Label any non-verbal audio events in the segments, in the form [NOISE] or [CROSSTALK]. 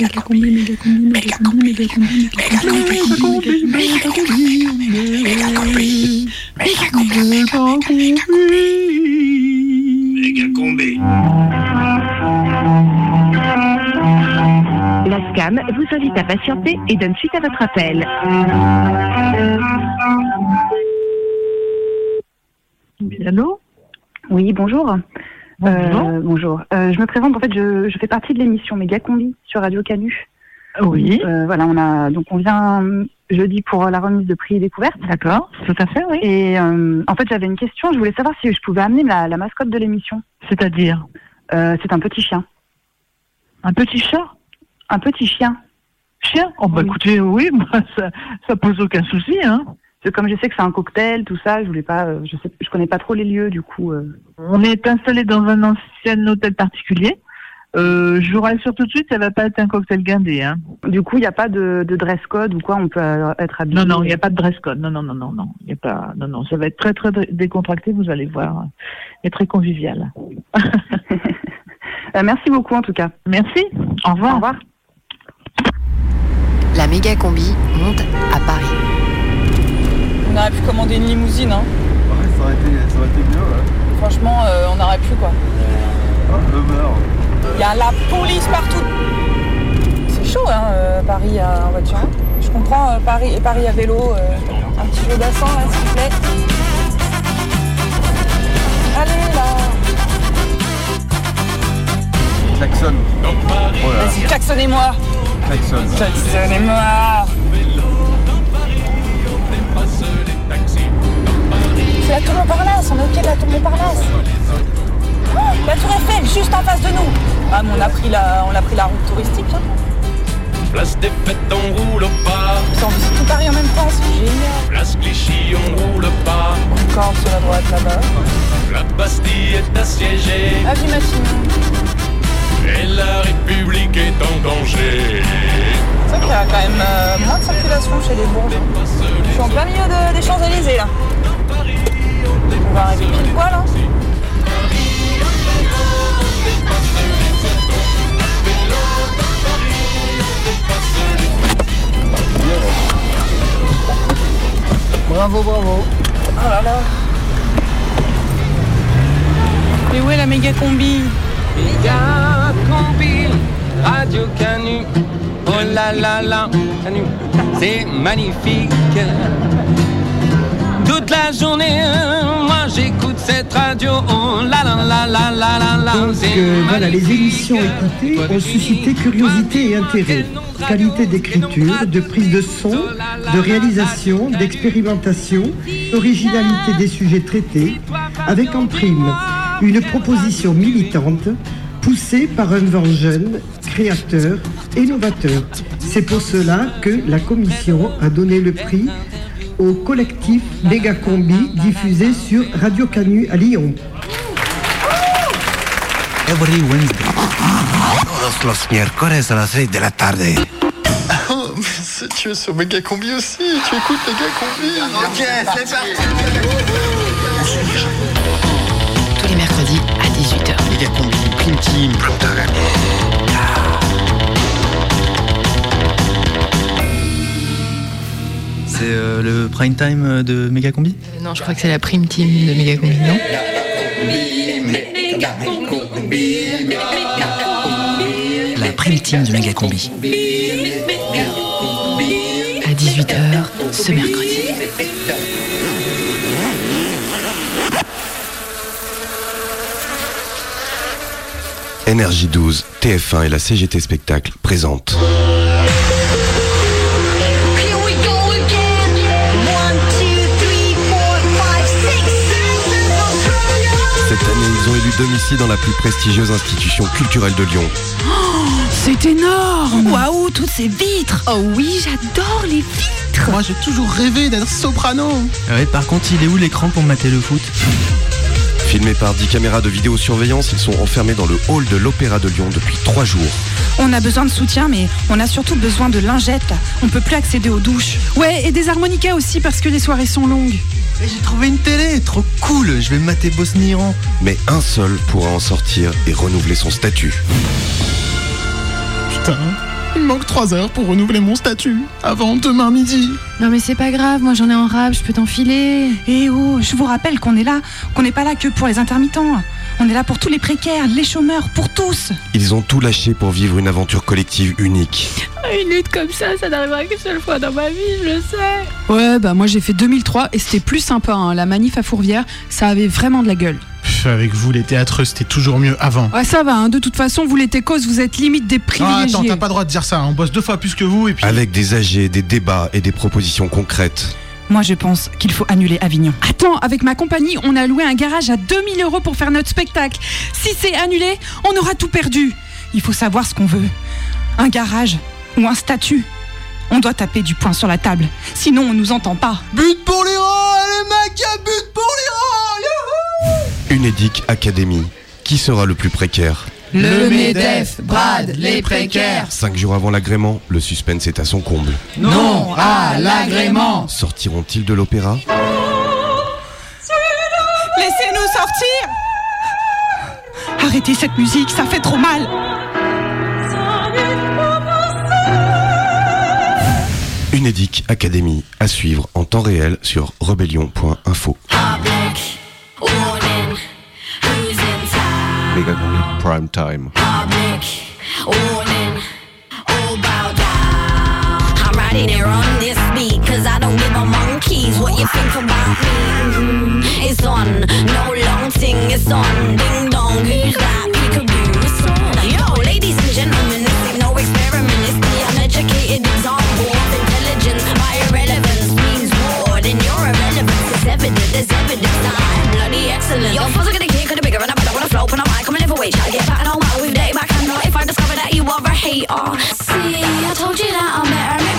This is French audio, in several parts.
La SCAM vous invite à patienter et donne suite à votre appel. Allô? Oui, bonjour. Bonjour. Euh, bonjour. Euh, je me présente, en fait, je, je fais partie de l'émission Combi sur Radio Canu. Oui. Euh, voilà, on a donc on vient jeudi pour la remise de prix et découverte. D'accord, tout à fait, oui. Et euh, en fait, j'avais une question. Je voulais savoir si je pouvais amener la, la mascotte de l'émission. C'est-à-dire Euh, c'est un petit chien. un petit chat? Un petit chien. Chien? Oh bah Oui. écoutez, oui, moi, [LAUGHS] ça, ça pose aucun souci, hein. Parce que comme je sais que c'est un cocktail, tout ça, je voulais pas, euh, je sais, je connais pas trop les lieux, du coup. euh. On est installé dans un ancien hôtel particulier. Euh, je vous rassure tout de suite, ça va pas être un cocktail guindé, hein. Du coup, il n'y a pas de, de dress code ou quoi, on peut être habillé. Non, non, il n'y a pas de dress code. Non, non, non, non, non. Il y a pas. Non, non. Ça va être très, très dé- décontracté. Vous allez voir, et très convivial. [LAUGHS] Euh, merci beaucoup en tout cas. Merci. Au revoir. Au revoir. La méga combi monte à Paris. On aurait pu commander une limousine, hein. Ouais, ça aurait été, ça aurait été mieux, ouais. Franchement, euh, on aurait pu quoi. Ah, le beurre. Il y a la police partout. C'est chaud, hein, euh, Paris à- en voiture. hein. Je comprends euh, Paris, Paris à vélo. euh, un petit jeu d'ascent, là, s'il vous plaît. Allez, là. Klaxon. Oh Vas-y, klaxonnez-moi. klaxon. Klaxonnez-moi. La tour Montparnasse, on est au pied de la tour Montparnasse. Oh, la tour Eiffel, juste en face de nous. Ah, mais on a pris la, on a pris la route touristique. Hein. Place des fêtes, on roule pas. Putain, on visite tout Paris en même temps, c'est génial. Place Clichy, on roule pas. Encore sur la droite là-bas. La Bastille est assiégée Avis matinée. et la République est en danger. C'est vrai qu'il y a quand même euh, moins de circulation chez les bourges. hein. Je suis en plein milieu de- des Champs-Élysées là. On va arriver pile poil. Hein. Bravo, bravo. Oh là là. Mais où est la méga combi Méga combi, Radio Canu. Oh là là là, Canu, c'est magnifique. Toute la journée, moi j'écoute cette radio. Oh là là là, Donc euh, voilà, les émissions écoutées ont suscité curiosité et intérêt. Qualité d'écriture, de prise de son, de réalisation, d'expérimentation, originalité des sujets traités, avec en prime une proposition militante poussée par un vent jeune, créateur et novateur. C'est pour cela que la commission a donné le prix au collectif Megacombi diffusé sur Radio Canu à Lyon. Every Wednesday. Todos los miércoles a las 6 de la tarde. Oh, mais tu es sur Méga Combi aussi. Tu écoutes Méga Combi. Ok, c'est parti. Tous les mercredis à 18h. Méga Combi, Prime Team, C'est euh, le prime time de Méga Combi non, je crois que c'est la prime team de Méga combi, non? La prime team de Méga Combi. À 18h ce mercredi. Énergie 12, TF1 et la CGT Spectacle présentent. Domicile dans la plus prestigieuse institution culturelle de Lyon. C'est énorme Waouh, toutes ces vitres Oh oui, j'adore les vitres Moi, j'ai toujours rêvé d'être soprano. Ah Ouais, par contre, il est où l'écran pour mater le foot? Filmés par 10 caméras de vidéosurveillance, ils sont enfermés dans le hall de l'Opéra de Lyon depuis 3 jours. On a besoin de soutien, mais on a surtout besoin de lingettes. On peut plus accéder aux douches. Ouais, et des harmonicas aussi parce que les soirées sont longues. Et J'ai trouvé une télé, trop cool, je vais mater Bosnie-Iran. Mais un seul pourra en sortir et renouveler son statut. Putain, manque 3 heures pour renouveler mon statut. Avant demain midi. Non mais c'est pas grave, moi j'en ai en rab, je peux t'enfiler. Eh oh, je vous rappelle qu'on est là, qu'on n'est pas là que pour les intermittents. On est là pour tous les précaires, les chômeurs, pour tous. Ils ont tout lâché pour vivre une aventure collective unique. Une lutte comme ça, ça n'arrivera qu'une seule fois dans ma vie, je le sais. Ouais, bah moi j'ai fait 2003 et c'était plus sympa. hein. La manif à Fourvière, ça avait vraiment de la gueule. Avec vous, les théâtreux, c'était toujours mieux avant. Ouais, ça va, hein. de toute façon, vous les técos, vous êtes limite des Ah, privilégiés. attends, t'as pas le droit de dire ça. On bosse deux fois plus que vous et puis. Avec des AG, des débats et des propositions concrètes. Moi, je pense qu'il faut annuler Avignon. Attends, avec ma compagnie, on a loué un garage à 2000 euros pour faire notre spectacle. Si c'est annulé, on aura tout perdu. Il faut savoir ce qu'on veut. Un garage ou un statut. On doit taper du poing sur la table. Sinon, on nous entend pas. But pour les rangs, les mecs, but pour les Unédic Academy. Qui sera le plus précaire Le MEDEF brade les précaires. Cinq jours avant l'agrément, le suspense est à son comble. Non à l'agrément. Sortiront-ils de l'opéra Laissez-nous sortir Arrêtez cette musique, ça fait trop mal. Unédic Academy à suivre en temps réel sur rebellion.info. Prime Time. I'm riding there on this beat, cause I don't give a monkeys what you think about me. Mm, It's on, no long thing, it's on. Ding dong, who's that? Peekaboo, it's on. Yo, ladies and gentlemen, this ain't no experiment, it's the uneducated example it, deserve it this time. Bloody excellent. Your foes are gonna get could be bigger and I better wanna flow, when I might come and live away. Try to get back and all my we've day back I know if I discover that you are a hater. See, I told you that I met her.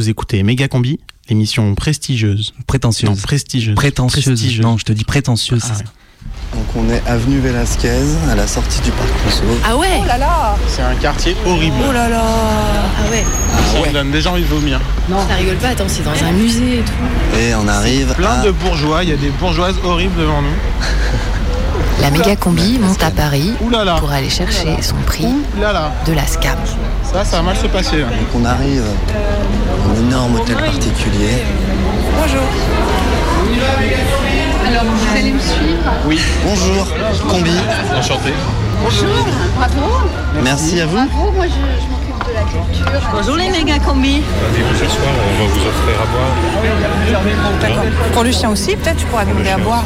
Vous écoutez Méga Combi, l'émission prestigieuse. Prétentieuse. Non, prestigieuse. Prétentieuse. Prestigieuse. Non, je te dis prétentieuse. Ah ouais. Donc on est avenue Velasquez, à la sortie du parc Rousseau. Ah ouais Oh là là C'est un quartier horrible. Oh là là Ah ouais Ça me donne déjà envie de vomir. Ça rigole pas, attends, c'est dans un musée et tout. Et on arrive Plein à... de bourgeois, il y a des bourgeoises horribles devant nous. La méga combi monte à Paris Ouh là là. pour aller chercher son prix Ouh là là. de la SCAM. Ça, ça va mal se passer là. Donc on arrive à un énorme hôtel particulier. Bonjour. Alors, vous allez me suivre Oui. Bonjour, Combi. Enchanté. Bonjour, bravo. Merci à vous. Bravo, moi je, de la culture. Bonjour les méga combis. Ce soir, on va vous offrir à boire. D'accord. Pour le chien aussi, peut-être tu pourras demander à boire.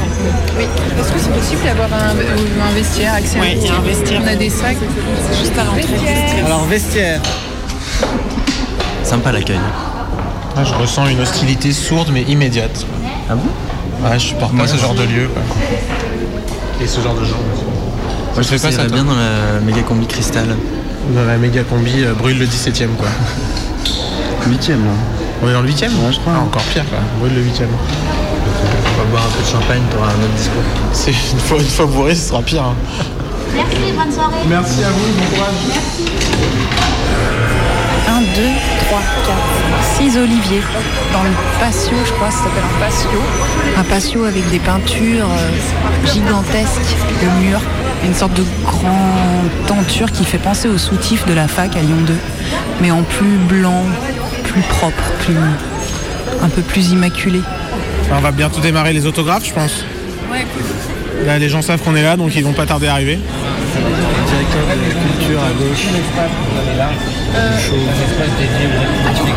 Oui. Est-ce que c'est possible d'avoir un, vestiaire accès Oui, il y a un vestiaire. On a des sacs juste à l'entrée. Alors, vestiaire. Sympa l'accueil. Ah, je ressens une hostilité sourde mais immédiate. Ah bon? Ouais, je supporte pas ce genre de lieu. quoi. Et ce genre de gens. Moi, je fais pas ça, bien dans la méga combi cristal. Dans la méga combi, euh, brûle le 17 e quoi. [LAUGHS] Huitième là. On est dans le 8 e Ouais, je crois. Ah, encore pire quoi, brûle le 8 e On va boire un peu de champagne, t'auras un autre discours. C'est une fois, une fois bourré, ce sera pire. hein. Merci, bonne soirée. Merci à vous, bon courage. 1, 2, 3, 4, 6 oliviers dans le patio, je crois, ça s'appelle un patio. Un patio avec des peintures euh, gigantesques, le mur, une sorte de grande tenture qui fait penser au soutif de la fac à Lyon 2, mais en plus blanc, plus propre, plus un peu plus immaculé. On va bientôt démarrer les autographes, je pense. Là, les gens savent qu'on est là, donc ils vont pas tarder à arriver. Directeur de la culture à gauche. Il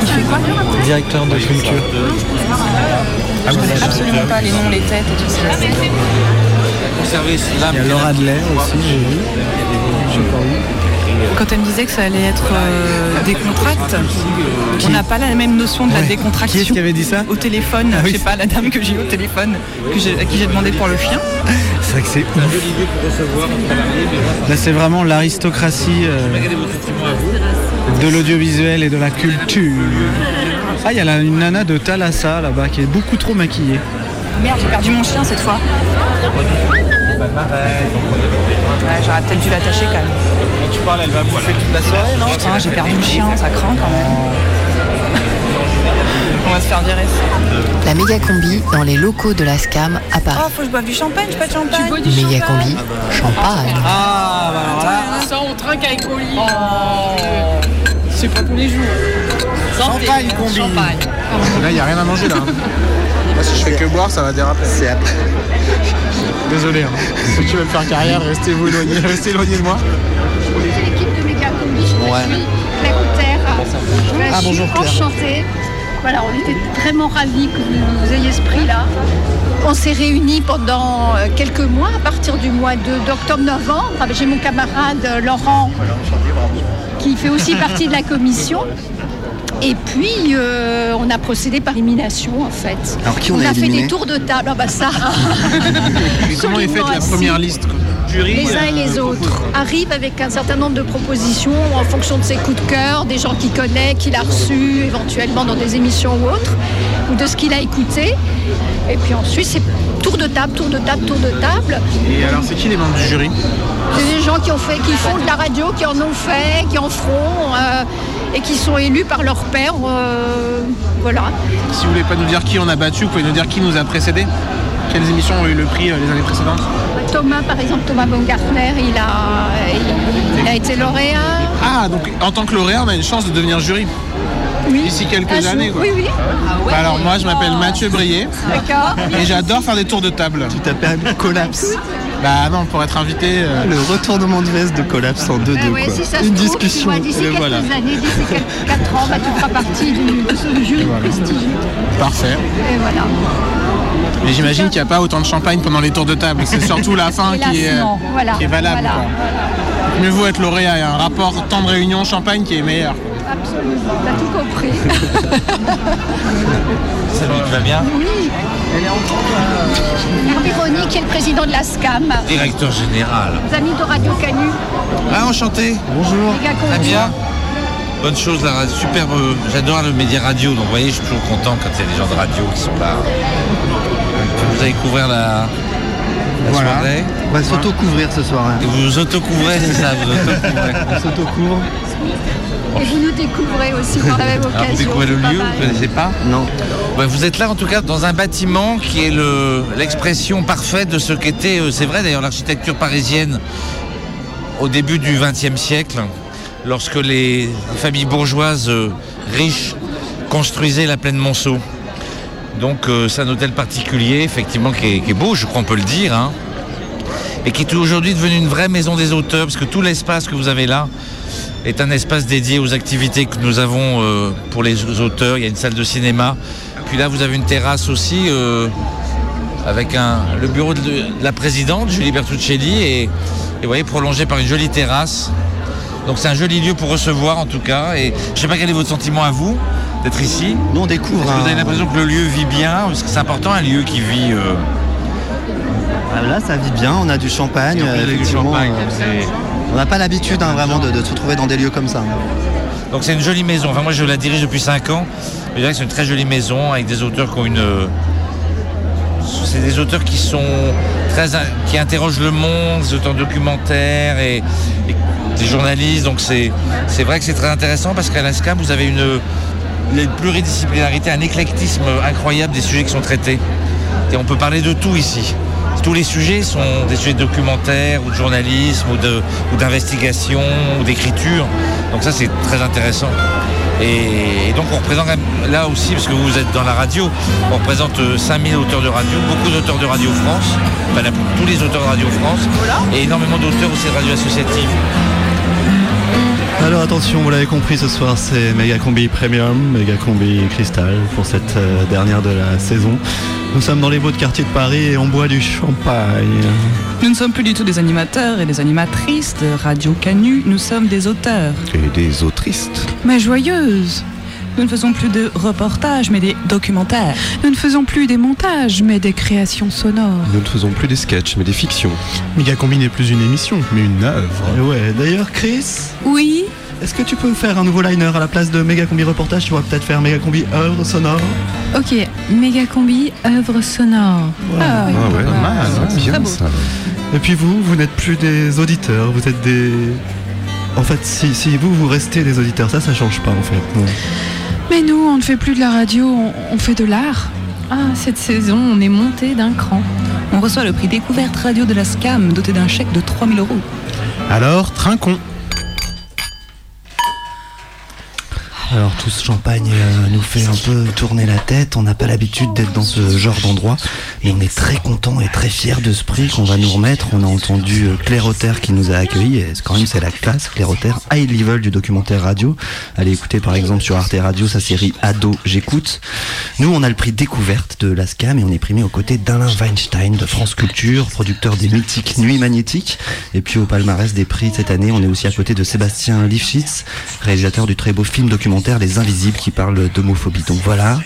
fait quoi directeur de culture. Je connais absolument pas les noms, les têtes et tout ça. Il y a Laura Adler aussi, j'ai vu. J'ai pas vu. Quand elle me disait que ça allait être euh, des contracts, on n'a pas la même notion de la Ouais. décontraction. Qui est-ce qui avait dit ça Au téléphone, Ah oui. je sais pas, la dame que j'ai eu au téléphone, que à qui j'ai demandé pour le chien. C'est vrai que c'est ouf. Là, c'est vraiment l'aristocratie euh, de l'audiovisuel et de la culture. Ah, il y a la- une nana de Thalassa là-bas qui est beaucoup trop maquillée. Merde, j'ai perdu mon chien cette fois. Ouais, j'aurais peut-être dû l'attacher quand même. Tu parles, elle va bouffer toute la soirée, non Putain, j'ai perdu le chien, ça craint quand même. On va se faire virer. La méga combi dans les locaux de la SCAM à Paris. Oh, faut que je boive du champagne, j'ai pas de champagne. Tu bois Méga combi, champagne. Ah, bah alors là. Ça, on trinque avec Oli. C'est pas tous les jours. Champagne combi. Champagne. Là, il n'y a rien à manger là. [LAUGHS] Là, si je fais que boire, ça va déraper. C'est après. Désolé. hein. Si tu veux me faire carrière, restez vous éloigné, restez éloigné de moi. L'équipe de Méga Combi, je Ouais. suis Claire Auter. Je Ah, suis bonjour, Claire. enchantée. Voilà, on était vraiment ravis que vous, vous ayez ce prix-là. On s'est réunis pendant euh, quelques mois, à partir du mois de- d'octobre-novembre. avec- J'ai mon camarade euh, Laurent qui fait aussi partie de la commission. Et puis, euh, on a procédé par élimination, en fait. Alors, qui on a a fait des tours de table. Ah bah ça [LAUGHS] comment est faite la première liste quoi? Jury les uns et les autres arrivent avec un certain nombre de propositions en fonction de ses coups de cœur, des gens qu'il connaît, qu'il a reçus éventuellement dans des émissions ou autres, ou de ce qu'il a écouté. Et puis ensuite, c'est tour de table, tour de table, tour de table. Et alors, c'est qui les membres du jury? C'est des gens qui, ont fait, qui font de la radio, qui en ont fait, qui en feront, euh, et qui sont élus par leur père. euh, voilà. Si vous voulez pas nous dire qui on a battu, vous pouvez nous dire qui nous a précédés Quelles émissions ont eu le prix euh, les années précédentes Thomas, par exemple, Thomas Baumgartner, il a, il, il a été lauréat. Ah, donc en tant que lauréat, on a une chance de devenir jury Oui. d'ici quelques jour, années. Quoi. Oui, oui. Bah alors moi, je m'appelle Mathieu Brier D'accord. et j'adore faire des tours de table. Tu t'appelles Collapse. Bah non, pour être invité. euh, Le retournement de veste de Collapse en 2-2 Ah ouais, quoi. si ça se Une trouve, discussion. vois, d'ici quelques voilà. années, d'ici quelques 4 ans, bah, tu feras partie du, de ce jury prestigieux. Parfait. Et voilà. Mais j'imagine qu'il n'y a pas autant de champagne pendant les tours de table. C'est surtout la fin qui est, euh, non. Voilà. qui est valable. Voilà. Mieux vaut être lauréat et un rapport temps de réunion champagne qui est meilleur. Absolument, t'as tout compris. [LAUGHS] Salut, tu vas bien oui. Véronique est le président de la SCAM, Directeur général. les amis de Radio Canu. Ah, enchanté. Bonjour. Les gars qu'on Très bien. Bonne chose, la radio, superbe. J'adore le média radio, donc vous voyez, je suis toujours content quand il y a des gens de radio qui sont là. Vous allez couvrir la, la Voilà. soirée. On va s'auto-couvrir ce soir. hein. Et vous vous auto-couvrez, c'est ça, vous auto-couvrez. On s'auto-couvre. Et vous nous découvrez aussi par la même occasion. Alors, vous découvrez le lieu, vous ne connaissez pas Non. Ouais, Vous êtes là en tout cas dans un bâtiment qui est le- l'expression parfaite de ce qu'était, euh, c'est vrai d'ailleurs, l'architecture parisienne au début du XXe siècle, lorsque les familles bourgeoises euh, riches construisaient la plaine Monceau. Donc euh, c'est un hôtel particulier, effectivement, qui est, beau, je crois on peut le dire, hein, et qui est aujourd'hui devenu une vraie maison des auteurs, parce que tout l'espace que vous avez là est un espace dédié aux activités que nous avons euh, pour les auteurs. Il y a une salle de cinéma. Puis là, vous avez une terrasse aussi euh, avec le bureau de, de la présidente, Julie Bertuccelli, et, et vous voyez, prolongé par une jolie terrasse. Donc c'est un joli lieu pour recevoir en tout cas. Et je ne sais pas quel est votre sentiment à vous d'être ici. Nous on découvre. Que vous avez l'impression que le lieu vit bien Parce que c'est important un lieu qui vit. euh, Ah, Là ça vit bien, on a du champagne. Du effectivement, champagne, euh, On n'a pas l'habitude hein, vraiment de, de se retrouver dans des lieux comme ça. Donc c'est une jolie maison. Enfin moi je la dirige depuis 5 ans. Je dirais que c'est une très jolie maison avec des auteurs qui ont une. euh, C'est des auteurs qui sont très qui interrogent le monde, des auteurs documentaires et, et des journalistes. Donc c'est c'est vrai que c'est très intéressant parce qu'à la SCAM vous avez une, une pluridisciplinarité, un éclectisme incroyable des sujets qui sont traités. Et on peut parler de tout ici. Tous les sujets sont des sujets de documentaire ou de journalisme ou d'investigation ou d'écriture. Donc ça c'est très intéressant. Et, donc on représente quand même- là aussi, parce que vous êtes dans la radio, on représente euh, 5000 auteurs de radio, beaucoup d'auteurs de Radio France, enfin tous les auteurs de Radio France, et énormément d'auteurs aussi de radio associative. Alors attention, vous l'avez compris, ce soir c'est Mega Combi Premium, Mega Combi Cristal pour cette euh, dernière de la saison. Nous sommes dans les beaux de quartier de Paris et on boit du champagne. Nous ne sommes plus du tout des animateurs et des animatrices de Radio Canu, nous sommes des auteurs. Et des autristes. Mais joyeuses Nous ne faisons plus de reportages, mais des documentaires. Nous ne faisons plus des montages, mais des créations sonores. Nous ne faisons plus des sketchs, mais des fictions. Megacombi n'est plus une émission, mais une œuvre. Ouais, d'ailleurs Chris, Oui? Est-ce que tu peux faire un nouveau liner à la place de Mega Combi Reportage Tu pourrais peut-être faire Mega Combi œuvre sonore Ok, méga combi, œuvre sonore. Ah, oui. Ah ouais, Pas mal, bien beau. ça. Et puis vous, vous n'êtes plus des auditeurs, vous êtes des... En fait, si, si vous, vous restez des auditeurs, ça, ça change pas en fait. Non. Mais nous, on ne fait plus de la radio, on, on fait de l'art. Ah, cette saison, on est monté d'un cran. On reçoit le prix découverte radio de la SCAM, doté d'un chèque de 3000 euros. Alors, trinquons. Alors tout ce champagne euh, nous fait un peu tourner la tête, on n'a pas l'habitude d'être dans ce genre d'endroit on est très content et très fier de ce prix qu'on va nous remettre. On a entendu euh, Claire Auter qui nous a accueillis et quand même c'est la classe, Claire Auter, high level du documentaire radio. Allez écouter par exemple sur Arte Radio sa série Ado j'écoute. Nous on a le prix découverte de l'ASCAM et on est primé aux côtés d'Alain Weinstein de France Culture, producteur des mythiques Nuits Magnétiques et puis au palmarès des prix cette année on est aussi à côté de Sébastien Lifshitz, réalisateur du très beau film documentaire Les Invisibles qui parle d'homophobie. Donc voilà,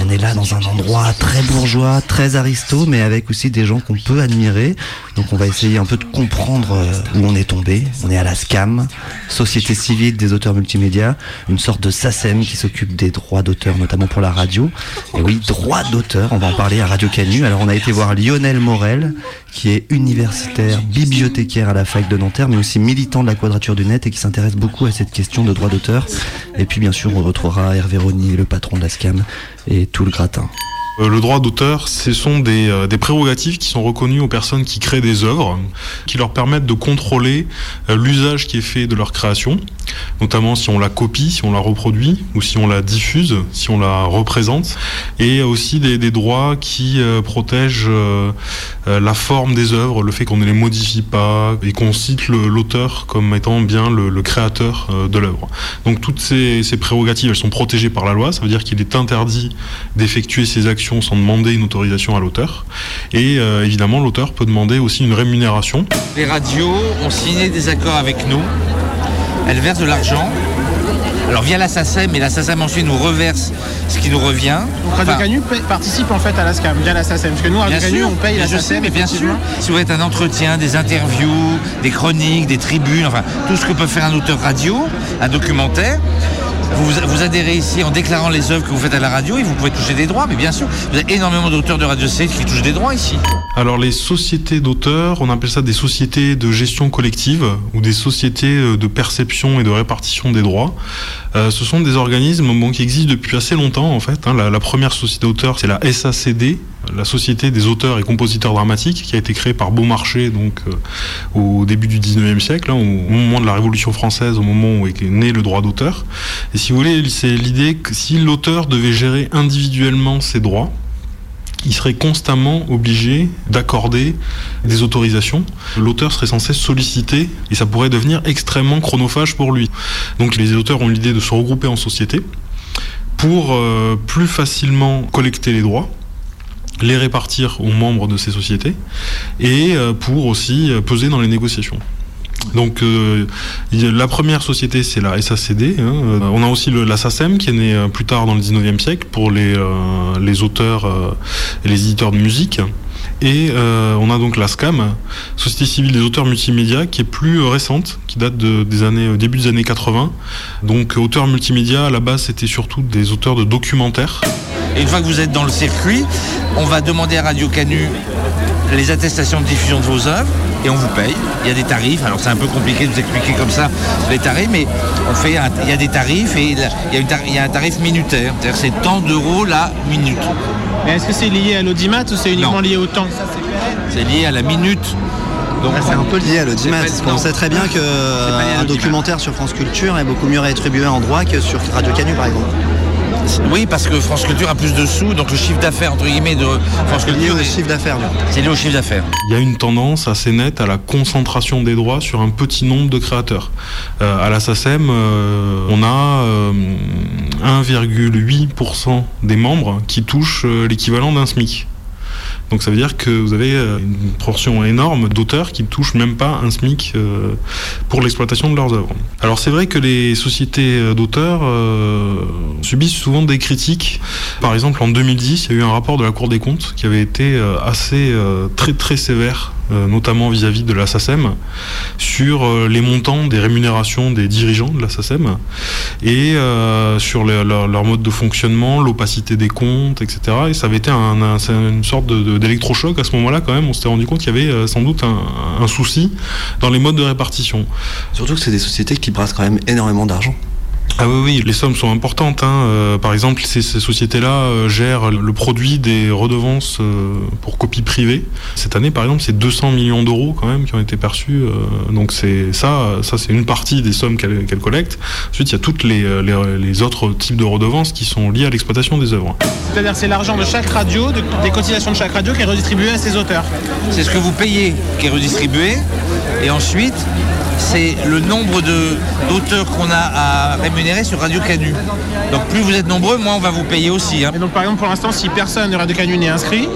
on est là dans un endroit très bourgeois, très aristo, mais avec aussi des gens qu'on peut admirer. Donc on va essayer un peu de comprendre euh, où on est tombé. On est à la SCAM, Société civile des auteurs multimédia, une sorte de SACEM qui s'occupe des droits d'auteur, notamment pour la radio. Et oui, droits d'auteur, on va en parler à Radio Canu. Alors on a été voir Lionel Morel, qui est universitaire, bibliothécaire à la fac de Nanterre, mais aussi militant de la Quadrature du Net et qui s'intéresse beaucoup à cette question de droits d'auteur. Et puis bien sûr, on retrouvera Hervé Rony, le patron de la SCAM, et tout le gratin. Euh, Le droit d'auteur, ce sont des, euh, des prérogatives qui sont reconnues aux personnes qui créent des œuvres, qui leur permettent de contrôler euh, l'usage qui est fait de leur création, notamment si on la copie, si on la reproduit, ou si on la diffuse, si on la représente, et aussi des, droits qui euh, protègent euh, euh, la forme des œuvres, le fait qu'on ne les modifie pas, et qu'on cite l'auteur comme étant bien le, créateur de l'œuvre. Donc toutes ces, ces prérogatives, elles sont protégées par la loi, ça veut dire qu'il est interdit d'effectuer ces actions sans demander une autorisation à l'auteur. Et évidemment, l'auteur peut demander aussi une rémunération. Les radios ont signé des accords avec nous. Elles versent de l'argent. Alors via la SACEM, et la SACEM ensuite nous reverse ce qui nous revient. Radio Enfin, Canu participe en fait à la SCAM via la SACEM. Parce que nous, Radio Canu, on paye mais la je sais, SACEM. mais bien sûr, si vous êtes un entretien, des interviews, des chroniques, des tribunes, enfin tout ce que peut faire un auteur radio, un documentaire, vous, vous adhérez ici en déclarant les œuvres que vous faites à la radio et vous pouvez toucher des droits, mais bien sûr, vous avez énormément d'auteurs de Radio C qui touchent des droits ici. Alors les sociétés d'auteurs, on appelle ça des sociétés de gestion collective ou des sociétés euh, de perception et de répartition des droits. Euh, ce sont des organismes qui existent depuis assez longtemps en fait. hein. La, la première société d'auteurs, c'est la SACD, la Société des auteurs et compositeurs dramatiques, qui a été créée par Beaumarchais donc euh, au début du 19e siècle, hein, au, moment de la Révolution française, au moment où est né le droit d'auteur. Et si vous voulez, c'est l'idée que si l'auteur devait gérer individuellement ses droits, il serait constamment obligé d'accorder des autorisations. L'auteur serait censé solliciter et ça pourrait devenir extrêmement chronophage pour lui. Donc les auteurs ont l'idée de se regrouper en société pour euh, plus facilement collecter les droits les répartir aux membres de ces sociétés et euh, pour aussi euh, peser dans les négociations. Donc euh, la première société c'est la SACD. hein. On a aussi le, la SACEM qui est née plus tard dans le 19e siècle pour les, les auteurs et les éditeurs de musique. Et euh, on a donc la SCAM, Société civile des auteurs multimédia, qui est plus euh, récente, qui date de, des années, euh, début des années 80. Donc auteurs multimédia, à la base, c'était surtout des auteurs de documentaires. Et une fois que vous êtes dans le circuit, on va demander à Radio Canu les attestations de diffusion de vos œuvres et on vous paye. Il y a des tarifs, alors c'est un peu compliqué de vous expliquer comme ça les tarifs, mais on fait un- il y a des tarifs et il y a, une tar- il y a un tarif minutaire, c'est-à-dire c'est tant d'euros la minute. Mais est-ce que c'est lié à l'audimat ou c'est uniquement Non. lié au temps? C'est lié à la minute. Donc, Ah, c'est un peu lié à l'audimat, C'est pas- parce qu'on non. sait très bien C'est qu'un l'audimat. documentaire sur France Culture est beaucoup mieux rétribué en droit que sur Radio Canu par exemple. Oui, parce que France Culture a plus de sous, donc le chiffre d'affaires entre guillemets de France Culture. lié au chiffre d'affaires. C'est lié au chiffre d'affaires. Il y a une tendance assez nette à la concentration des droits sur un petit nombre de créateurs. Euh, à la SACEM, euh, on a euh, 1,8% des membres qui touchent euh, l'équivalent d'un SMIC. Donc ça veut dire que vous avez euh, une portion énorme d'auteurs qui ne touchent même pas un SMIC euh, pour l'exploitation de leurs œuvres. Alors c'est vrai que les sociétés euh, d'auteurs subissent souvent des critiques. Par exemple en 2010, il y a eu un rapport de la Cour des comptes qui avait été assez très très sévère notamment vis-à-vis de la SACEM, sur euh, les montants des rémunérations des dirigeants de la SACEM et euh, sur le- leur, mode de fonctionnement, l'opacité des comptes, etc. Et ça avait été une sorte d'électrochoc à ce moment-là quand même. On s'était rendu compte qu'il y avait euh, sans doute un, un souci dans les modes de répartition. Surtout que c'est des sociétés qui brassent quand même énormément d'argent. Ah oui, oui, les sommes sont importantes. hein. Euh, par exemple, ces, ces sociétés-là euh, gèrent le produit des redevances euh, pour copie privée. Cette année, par exemple, c'est 200 millions d'euros quand même qui ont été perçus. euh, donc c'est ça, ça c'est une partie des sommes qu'elle qu'elle collecte. Ensuite, il y a toutes les, les, les autres types de redevances qui sont liées à l'exploitation des œuvres. C'est-à-dire c'est l'argent de chaque radio, de- des cotisations de chaque radio qui est redistribué à ses auteurs. C'est ce que vous payez qui est redistribué. Et ensuite, c'est le nombre d'auteurs qu'on a à rémunérer sur Radio Canu. Donc plus vous êtes nombreux, moins on va vous payer aussi. hein. Et donc par exemple pour l'instant si personne de Radio Canu n'est inscrit,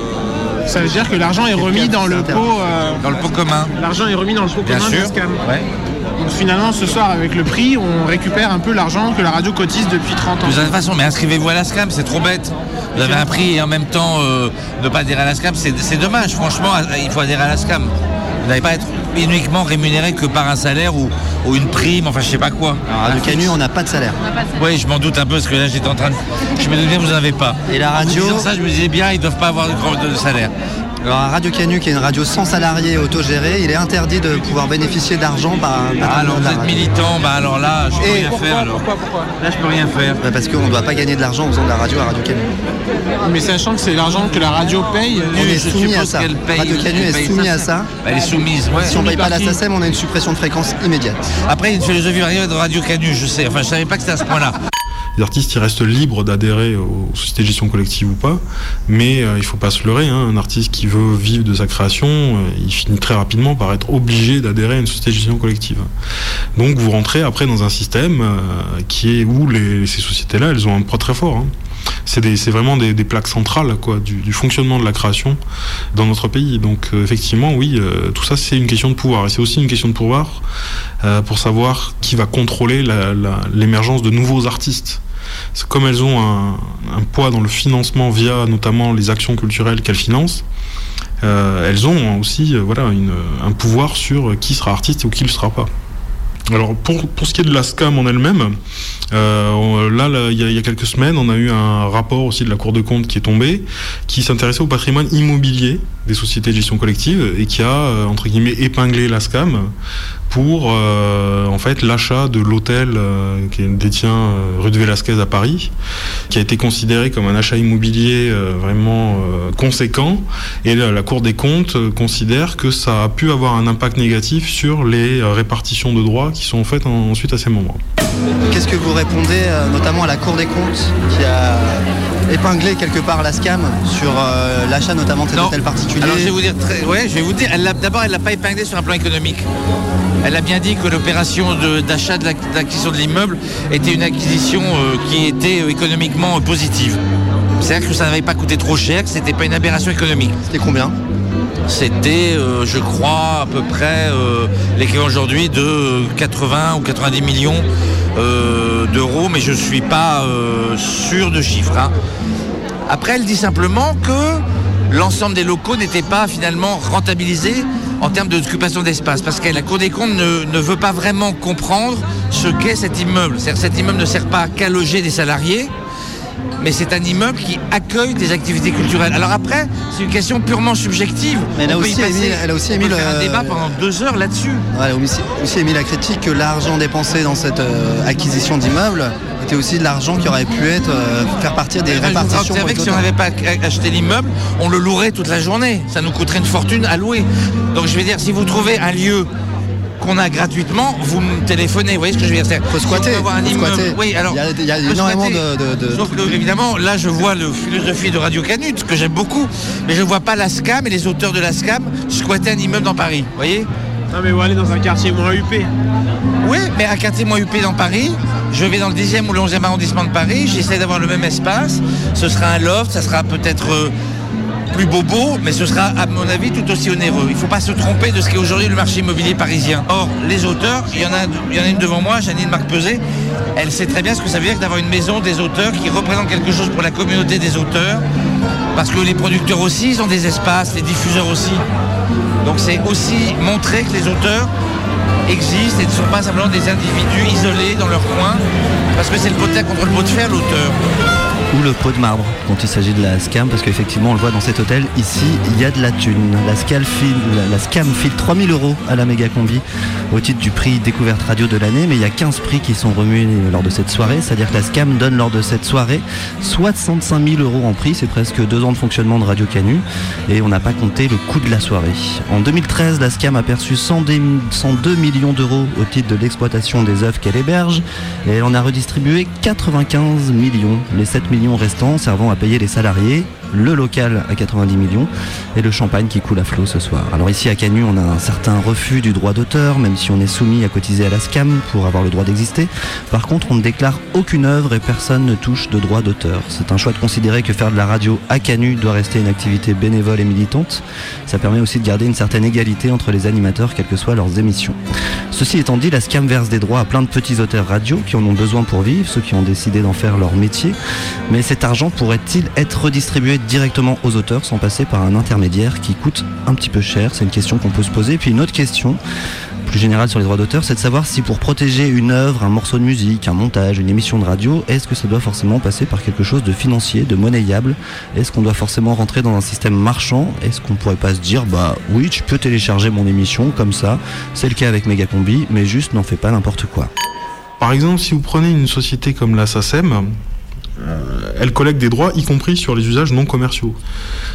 ça veut dire que l'argent est remis dans le pot. euh, Dans le pot commun. L'argent est remis dans le pot Bien commun de sûr. la SCAM. Ouais. Donc finalement ce soir avec le prix, on récupère un peu l'argent que la radio cotise depuis 30 ans. De toute façon, mais inscrivez-vous à la SCAM, c'est trop bête. Vous avez un prix et en même temps euh, ne pas adhérer à la SCAM, c'est c'est dommage. Franchement, il faut adhérer à la SCAM. Vous n'allez pas être uniquement rémunéré que par un salaire ou, ou une prime, enfin je sais pas quoi. Alors, Radio Canu, on n'a pas de salaire. Oui, je m'en doute un peu parce que là j'étais en train de. Je me doute bien que vous n'en avez pas. Et la En radio- disant ça, je me disais bien, ils doivent pas avoir de, de salaire. Alors à Radio Canu, qui est une radio sans salariés autogérée, il est interdit de pouvoir bénéficier d'argent par un Ah, alors vous êtes militant, bah alors là, je peux Et rien pourquoi, faire. Alors. Là, je peux rien faire. Bah, Parce qu'on ne doit pas gagner de l'argent en faisant de la radio à Radio Canu. Mais sachant que c'est l'argent que la radio paye. On est soumis à ça. paye- Radio Canu elle est paye soumis ça, à ça. Bah, elle est soumise, ouais. Si on ne paye pas la par SACEM, on a une suppression de fréquence immédiate. Après, il y a une philosophie variable de Radio Canu, je sais. Enfin, je savais pas que c'était à ce point-là. Les artistes, ils restent libres d'adhérer aux sociétés de gestion collective ou pas, mais euh, il faut pas se leurrer. hein. Un artiste qui veut vivre de sa création, euh, il finit très rapidement par être obligé d'adhérer à une société de gestion collective. Donc vous rentrez après dans un système euh, qui est où ces sociétés-là, elles ont un poids très fort. hein. C'est vraiment des, plaques centrales du, fonctionnement de la création dans notre pays. Donc euh, effectivement, oui, tout ça c'est une question de pouvoir. Et c'est aussi une question de pouvoir pour savoir qui va contrôler l'émergence de nouveaux artistes. Comme elles ont un, poids dans le financement via notamment les actions culturelles qu'elles financent, euh, elles ont aussi euh, voilà, un pouvoir sur qui sera artiste ou qui ne le sera pas. Alors pour, pour ce qui est de la SCAM en elle-même, euh, là, il y, y a quelques semaines, on a eu un rapport aussi de la Cour de compte qui est tombé, qui s'intéressait au patrimoine immobilier des sociétés de gestion collective et qui a, entre guillemets, épinglé la SCAM pour euh, en fait l'achat de l'hôtel euh, qui détient euh, rue de Velasquez à Paris, qui a été considéré comme un achat immobilier euh, vraiment euh, conséquent. Et la, la Cour des comptes considère que ça a pu avoir un impact négatif sur les euh, répartitions de droits qui sont faites en- ensuite à ces moments. Qu'est-ce que vous répondez euh, notamment à la Cour des comptes qui a épinglé quelque part la SCAM sur euh, l'achat notamment de cet hôtel particulier Alors je vais vous dire, très, ouais, je vais vous dire, d'abord elle l'a pas épinglé sur un plan économique. Elle a bien dit que l'opération d'achat de, l'ac- d'acquisition de l'immeuble était une acquisition euh, qui était euh, économiquement positive. C'est-à-dire que ça n'avait pas coûté trop cher, que c'était pas une aberration économique. C'était combien? C'était, euh, je crois, à peu près euh, l'équivalent aujourd'hui de euh, 80 ou 90 millions euh, d'euros, mais je ne suis pas sûr de chiffres. hein. Après, elle dit simplement que l'ensemble des locaux n'était pas finalement rentabilisé en termes d'occupation d'espace, parce que la Cour des comptes ne, ne veut pas vraiment comprendre ce qu'est cet immeuble. C'est-à-dire cet immeuble ne sert pas qu'à loger des salariés, mais c'est un immeuble qui accueille des activités culturelles. Alors après, c'est une question purement subjective. Mais elle a aussi émis- elle a aussi émis le- un débat pendant deux heures là-dessus. Ouais, elle a aussi, aussi émis la critique que l'argent dépensé dans cette euh, acquisition d'immeubles était aussi de l'argent qui aurait pu être euh, faire partir des vous répartitions. pour avec, les si on n'avait pas acheté l'immeuble, on le louerait toute la journée. Ça nous coûterait une fortune à louer. Donc je vais dire, si vous trouvez un lieu qu'on a gratuitement, vous me téléphonez. Vous voyez ce que je veux dire? Faut squatter, avoir un faut immeuble. squatter. Oui, alors. Il y a- énormément de- de- de- Sauf que, évidemment, là, je vois la philosophie de Radio Canut, que j'aime beaucoup, mais je vois pas la SCAM et les auteurs de la SCAM squatter un immeuble dans Paris. Vous voyez? Non mais vous allez dans un quartier moins huppé. Oui, mais un quartier moins huppé dans Paris, je vais dans le 10e ou le 11e arrondissement de Paris, j'essaie d'avoir le même espace, ce sera un loft, ça sera peut-être euh, plus bobo, mais ce sera à mon avis tout aussi onéreux. Il ne faut pas se tromper de ce qu'est aujourd'hui le marché immobilier parisien. Or, les auteurs, il y en a, il y en a une devant moi, Janine Marc-Pesé, elle sait très bien ce que ça veut dire d'avoir une maison des auteurs qui représente quelque chose pour la communauté des auteurs, parce que les producteurs aussi, ils ont des espaces, les diffuseurs aussi. Donc c'est aussi montrer que les auteurs existent et ne sont pas simplement des individus isolés dans leur coin, parce que c'est le potin contre le pot de fer, l'auteur. Ou le pot de marbre quand il s'agit de la scam, parce qu'effectivement on le voit dans cet hôtel, ici il y a de la thune. La, scam file, la, la scam file 3000 euros à la méga combi au titre du prix découverte radio de l'année, mais il y a 15 prix qui sont remués lors de cette soirée, c'est-à-dire que la scam donne lors de cette soirée 65 000 euros en prix, c'est presque deux ans de fonctionnement de Radio Canu, et on n'a pas compté le coût de la soirée. En 2013, la scam a perçu 102 102 millions d'euros au titre de l'exploitation des œuvres qu'elle héberge, et en a redistribué 95 millions, les 7 millions restants servant à payer les salariés, le local à 90 millions et le champagne qui coule à flot ce soir. Alors ici à Canu, on a un certain refus du droit d'auteur, même si on est soumis à cotiser à la SCAM pour avoir le droit d'exister. Par contre, on ne déclare aucune œuvre et personne ne touche de droit d'auteur. C'est un choix de considérer que faire de la radio à Canu doit rester une activité bénévole et militante. Ça permet aussi de garder une certaine égalité entre les animateurs, quelles que soient leurs émissions. Ceci étant dit, la SCAM verse des droits à plein de petits auteurs radio qui en ont besoin pour vivre, ceux qui ont décidé d'en faire leur métier. Mais cet argent pourrait-il être redistribué directement aux auteurs sans passer par un intermédiaire qui coûte un petit peu cher C'est une question qu'on peut se poser. Puis une autre question plus générale sur les droits d'auteur, c'est de savoir si pour protéger une œuvre, un morceau de musique, un montage, une émission de radio, est-ce que ça doit forcément passer par quelque chose de financier, de monnayable? Est-ce qu'on doit forcément rentrer dans un système marchand? Est-ce qu'on pourrait pas se dire, bah oui, tu peux télécharger mon émission comme ça, c'est le cas avec Megacombi, mais juste n'en fais pas n'importe quoi. Par exemple, si vous prenez une société comme la SACEM, euh, elle collecte des droits, y compris sur les usages non commerciaux.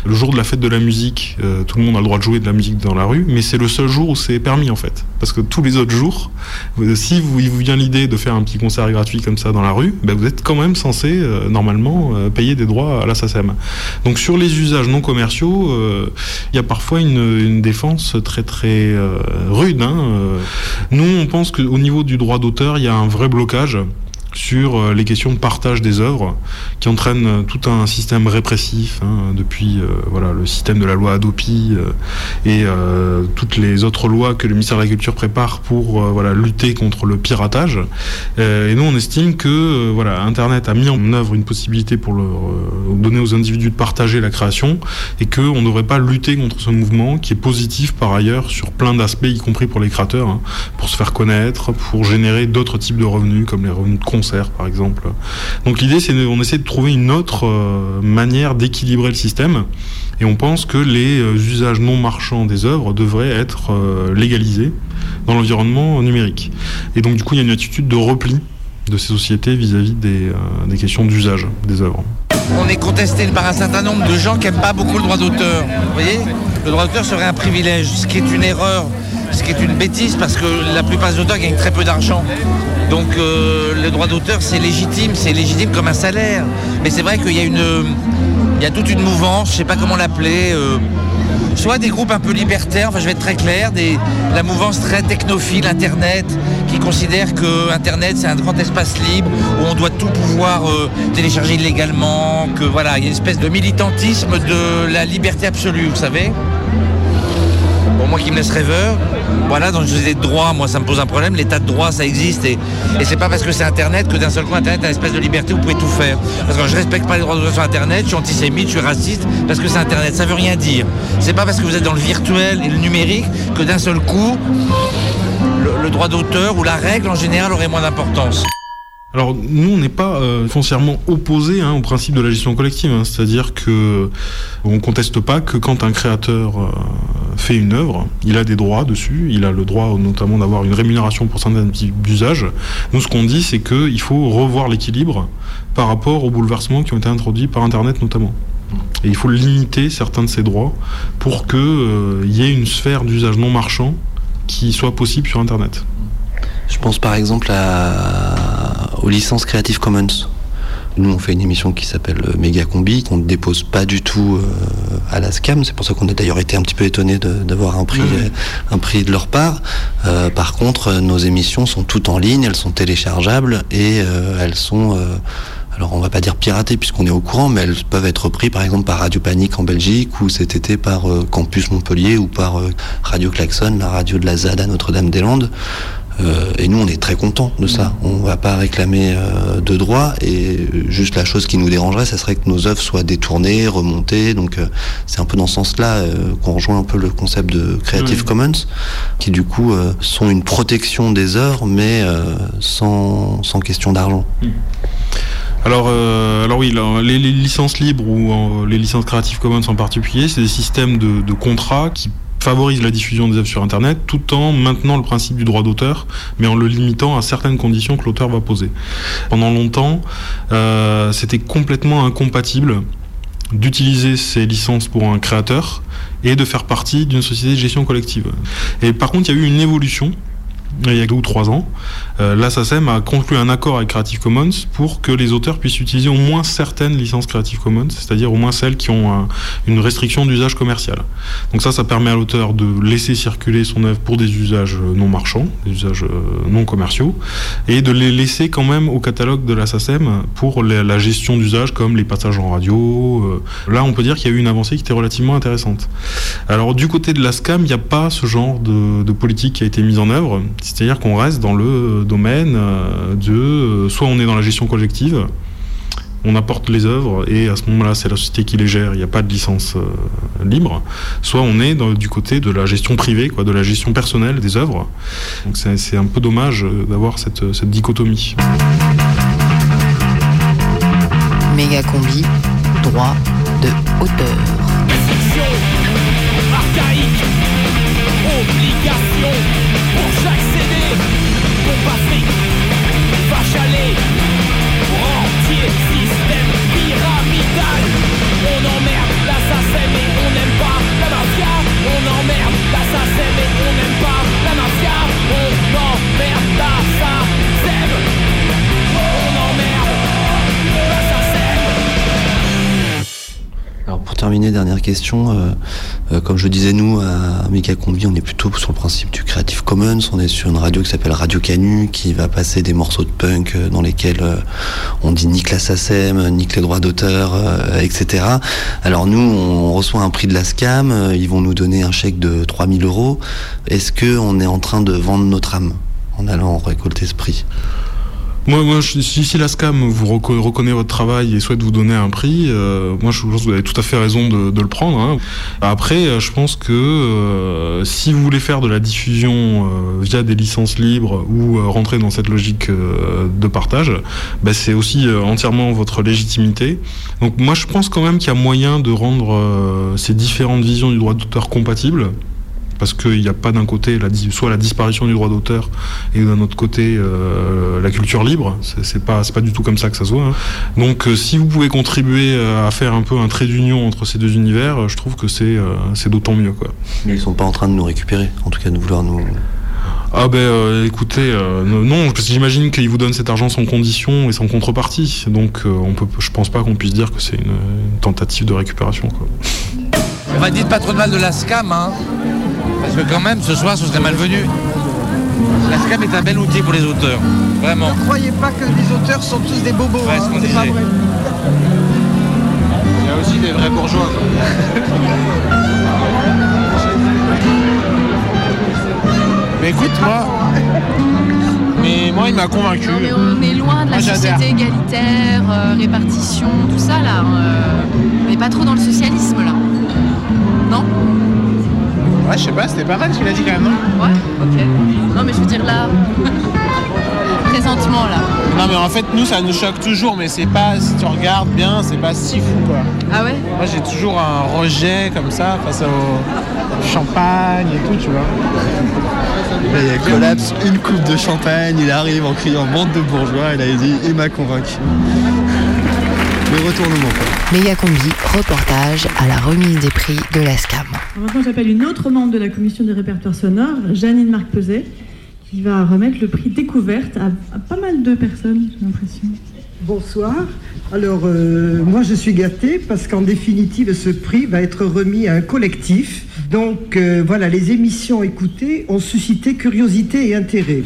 Le jour de la fête de la musique, euh, tout le monde a le droit de jouer de la musique dans la rue, mais c'est le seul jour où c'est permis en fait. Parce que tous les autres jours, euh, si vous, il vous vient l'idée de faire un petit concert gratuit comme ça dans la rue, ben vous êtes quand même censé normalement payer des droits à la SACEM. Donc sur les usages non commerciaux, il y a parfois une, défense très très rude. hein. Nous, on pense qu'au niveau du droit d'auteur, il y a un vrai blocage sur euh, les questions de partage des œuvres qui entraînent euh, tout un système répressif hein, depuis euh, voilà le système de la loi Adopi et toutes les autres lois que le ministère de la Culture prépare pour voilà lutter contre le piratage. Et nous on estime que voilà internet a mis en œuvre une possibilité pour donner aux individus de partager la création et que on ne devrait pas lutter contre ce mouvement qui est positif par ailleurs sur plein d'aspects y compris pour les créateurs hein, pour se faire connaître pour générer d'autres types de revenus comme les revenus de par exemple. Donc l'idée c'est on essaie de trouver une autre euh, manière d'équilibrer le système et on pense que les euh, usages non marchands des œuvres devraient être euh, légalisés dans l'environnement numérique. Et donc du coup il y a une attitude de repli de ces sociétés vis-à-vis des, des questions d'usage des œuvres. On est contesté par un certain nombre de gens qui n'aiment pas beaucoup le droit d'auteur. Vous voyez? Le droit d'auteur serait un privilège, ce qui est une erreur, ce qui est une bêtise parce que la plupart des auteurs gagnent très peu d'argent. Donc euh, le droit d'auteur c'est légitime, c'est légitime comme un salaire. Mais c'est vrai qu'il y a une, il y a toute une mouvance, je sais pas comment l'appeler. euh, soit des groupes un peu libertaires, enfin je vais être très clair, des, la mouvance très technophile Internet, qui considère que Internet c'est un grand espace libre où on doit tout pouvoir euh, télécharger illégalement, que voilà, il y a une espèce de militantisme de la liberté absolue, vous savez. Pour moi qui me laisse rêveur, voilà, dans une société de droit, moi ça me pose un problème, l'état de droit ça existe et, et c'est pas parce que c'est Internet que d'un seul coup Internet a une espèce de liberté où vous pouvez tout faire. Parce que je respecte pas les droits d'auteur sur Internet, je suis antisémite, je suis raciste, parce que c'est Internet, ça veut rien dire. C'est pas parce que vous êtes dans le virtuel et le numérique que d'un seul coup le, le droit d'auteur ou la règle en général aurait moins d'importance. Alors nous, on n'est pas euh, foncièrement opposé hein, au principe de la gestion collective, hein. c'est-à-dire que on conteste pas que quand un créateur euh, fait une œuvre, il a des droits dessus, il a le droit notamment d'avoir une rémunération pour certains types d'usages. Nous, ce qu'on dit, c'est qu'il faut revoir l'équilibre par rapport aux bouleversements qui ont été introduits par Internet notamment. Et il faut limiter certains de ces droits pour qu'il y ait une sphère d'usage non marchand qui soit possible sur Internet. Je pense par exemple à... aux licences Creative Commons. Nous, on fait une émission qui s'appelle euh, Méga Combi, qu'on ne dépose pas du tout euh, à la SCAM. C'est pour ça qu'on a d'ailleurs été un petit peu étonné d'avoir un prix, euh, un prix de leur part. Euh, par contre, nos émissions sont toutes en ligne, elles sont téléchargeables et euh, elles sont. alors on va pas dire piratées puisqu'on est au courant, mais elles peuvent être reprises par exemple par Radio Panique en Belgique ou cet été par euh, Campus Montpellier ou par euh, Radio Klaxon, la radio de la ZAD à Notre-Dame-des-Landes. Euh, et nous, on est très contents de ça. On va pas réclamer euh, de droits et juste la chose qui nous dérangerait, ça serait que nos œuvres soient détournées, remontées. Donc euh, c'est un peu dans ce sens-là qu'on rejoint un peu le concept de Creative. Commons, qui du coup sont une protection des œuvres, mais sans, sans question d'argent. Alors, euh, alors oui, là, les, les licences libres ou euh, les licences Creative Commons en particulier, c'est des systèmes de, de contrats qui favorisent la diffusion des œuvres sur Internet tout en maintenant le principe du droit d'auteur, mais en le limitant à certaines conditions que l'auteur va poser. Pendant longtemps, euh, c'était complètement incompatible d'utiliser ces licences pour un créateur et de faire partie d'une société de gestion collective. Et par contre, il y a eu une évolution il y a deux ou trois ans, euh, a conclu un accord avec Creative Commons pour que les auteurs puissent utiliser au moins certaines licences Creative Commons, c'est-à-dire au moins celles qui ont un- une restriction d'usage commercial. Donc ça, ça permet à l'auteur de laisser circuler son œuvre pour des usages euh, non marchands, des usages euh, non commerciaux, et de les laisser quand même au catalogue de la pour la, gestion d'usages comme les passages en radio. euh. Là, on peut dire qu'il y a eu une avancée qui était relativement intéressante. Alors du côté de la SCAM, il n'y a pas ce genre de politique qui a été mise en œuvre. C'est-à-dire qu'on reste dans le domaine euh, de euh, soit on est dans la gestion collective, on apporte les œuvres et à ce moment-là c'est la société qui les gère, il n'y a pas de licence euh, libre, soit on est du côté de la gestion privée, de la gestion personnelle des œuvres. Donc c'est un peu dommage euh, d'avoir cette, cette dichotomie. Méga combi, droit de hauteur. Dernière question. euh, euh, comme je disais, nous, à Méga Combi, on est plutôt sur le principe du Creative Commons. On est sur une radio qui s'appelle Radio Canu, qui va passer des morceaux de punk euh, dans lesquels on dit nique la SACEM, nique les droits d'auteur, etc. Alors nous, on reçoit un prix de la SCAM, ils vont nous donner un chèque de 3000 euros. Est-ce que on est en train de vendre notre âme en allant récolter ce prix? Moi, moi je- si, si la SCAM vous reco- reconnaît votre travail et souhaite vous donner un prix, euh, moi je pense que vous avez tout à fait raison de, de le prendre. hein. Après, euh, je pense que euh, si vous voulez faire de la diffusion euh, via des licences libres ou euh, rentrer dans cette logique euh, de partage, bah, c'est aussi entièrement votre légitimité. Donc moi je pense quand même qu'il y a moyen de rendre ces différentes visions du droit d'auteur compatibles parce qu'il n'y a pas d'un côté la, soit la disparition du droit d'auteur et d'un autre côté euh, la culture libre. C'est c'est pas c'est pas du tout comme ça que ça se voit. hein. Donc euh, si vous pouvez contribuer euh, à faire un peu un trait d'union entre ces deux univers, euh, je trouve que c'est euh, c'est d'autant mieux quoi. Mais ils sont pas en train de nous récupérer, en tout cas de vouloir nous. Ah ben euh, écoutez, euh, non, parce que j'imagine qu'ils vous donnent cet argent sans condition et sans contrepartie. Donc euh, on peut, je pense pas qu'on puisse dire que c'est une, une tentative de récupération. Quoi. On va dire pas trop de mal de la SCAM, hein. Parce que quand même, ce soir, ce serait malvenu. La SCAM est un bel outil pour les auteurs. Vraiment. Ne croyez pas que les auteurs sont tous des bobos. Ouais, hein, c'est pas vrai. Il y a aussi des vrais bourgeois. [LAUGHS] Mais écoute, moi. Mais moi, il m'a convaincu. Non, mais on est loin de la Moi, société égalitaire, euh, répartition, tout ça là. euh, on n'est pas trop dans le socialisme là. Non? Ouais, je sais pas, c'était pas mal ce qu'il a dit quand même, non Ouais, ok. Non, mais je veux dire là, [LAUGHS] présentement là. Non, mais en fait, nous, ça nous choque toujours, mais c'est pas, si tu regardes bien, c'est pas si fou, quoi. Ah ouais Moi, j'ai toujours un rejet comme ça face au champagne et tout, tu vois. Là, il y a Collapse, une coupe de champagne, il arrive en criant bande de bourgeois, et là il dit il m'a convaincu. Le retournement. Méga Combi, reportage à la remise des prix de la SCAM. Maintenant, j'appelle une autre membre de la commission des répertoires sonores, Janine Marc Peset, qui va remettre le prix découverte à, à pas mal de personnes, j'ai l'impression. Bonsoir. Alors, euh, moi, je suis gâtée parce qu'en définitive, ce prix va être remis à un collectif. Donc, euh, voilà, les émissions écoutées ont suscité curiosité et intérêt.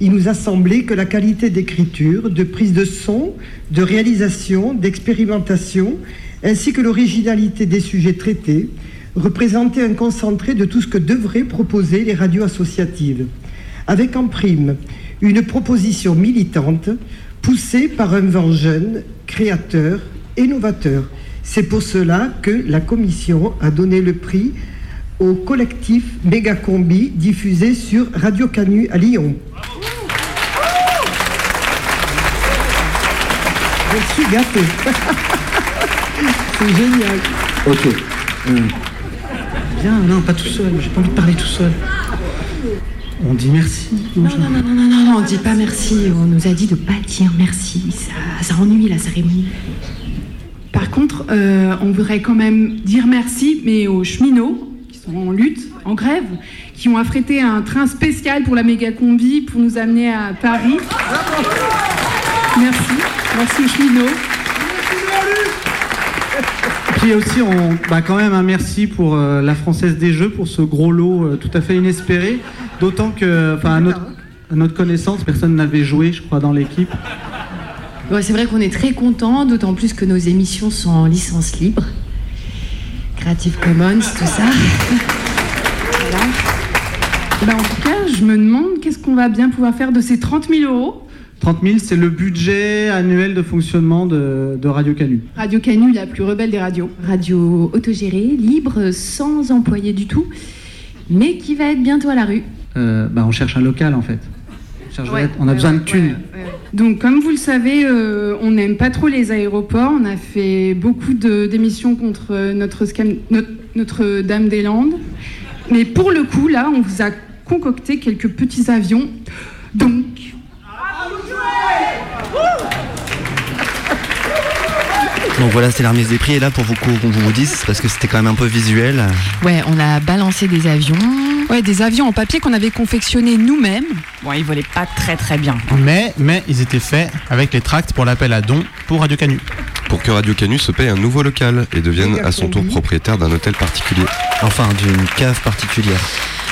Il nous a semblé que la qualité d'écriture, de prise de son, de réalisation, d'expérimentation, ainsi que l'originalité des sujets traités, représentait un concentré de tout ce que devraient proposer les radios associatives. Avec en prime une proposition militante poussée par un vent jeune, créateur et novateur. C'est pour cela que la commission a donné le prix au collectif Mégacombi diffusé sur Radio Canu à Lyon. Je suis gâté. [LAUGHS] C'est génial. Ok. Hum. Bien, non, pas tout seul. J'ai pas envie de parler tout seul. On dit merci. Non, non, non, non, non, non, on dit pas merci. On nous a dit de pas dire merci. Ça, ça ennuie la cérémonie. Par contre, euh, on voudrait quand même dire merci, mais aux cheminots qui sont en lutte, en grève, qui ont affrété un train spécial pour la méga combi pour nous amener à Paris. Merci, merci aux cheminots. Puis aussi, on, bah, quand même un merci pour euh, la Française des Jeux pour ce gros lot euh, tout à fait inespéré. D'autant que, enfin, à notre, à notre connaissance, personne n'avait joué, je crois, dans l'équipe. Ouais, c'est vrai qu'on est très content, d'autant plus que nos émissions sont en licence libre. Creative Commons, tout ça. Voilà. Bah, en tout cas, je me demande qu'est-ce qu'on va bien pouvoir faire de ces 30 000 euros. 30 000, c'est le budget annuel de fonctionnement de, de Radio Canu. Radio Canu, la plus rebelle des radios. Radio autogérée, libre, sans employé du tout, mais qui va être bientôt à la rue. Euh, bah, on cherche un local en fait. On, cherche- Ouais, on a ouais, besoin ouais, de thunes. Donc, comme vous le savez, euh, on n'aime pas trop les aéroports. On a fait beaucoup de- d'émissions contre notre, scam- notre- Notre-Dame-des-Landes. Mais pour le coup, là, on vous a concocté quelques petits avions. Donc, Donc voilà, c'est la remise des prix. Et là, pour vous qu'on vous, vous dise, parce que c'était quand même un peu visuel. Ouais, on a balancé des avions. Ouais, des avions en papier qu'on avait confectionnés nous-mêmes. Bon, ils volaient pas très très bien. Mais, mais ils étaient faits avec les tracts pour l'appel à dons pour Radio Canu. Pour que Radio Canu se paye un nouveau local et devienne à son tour propriétaire d'un hôtel particulier. Enfin, d'une cave particulière.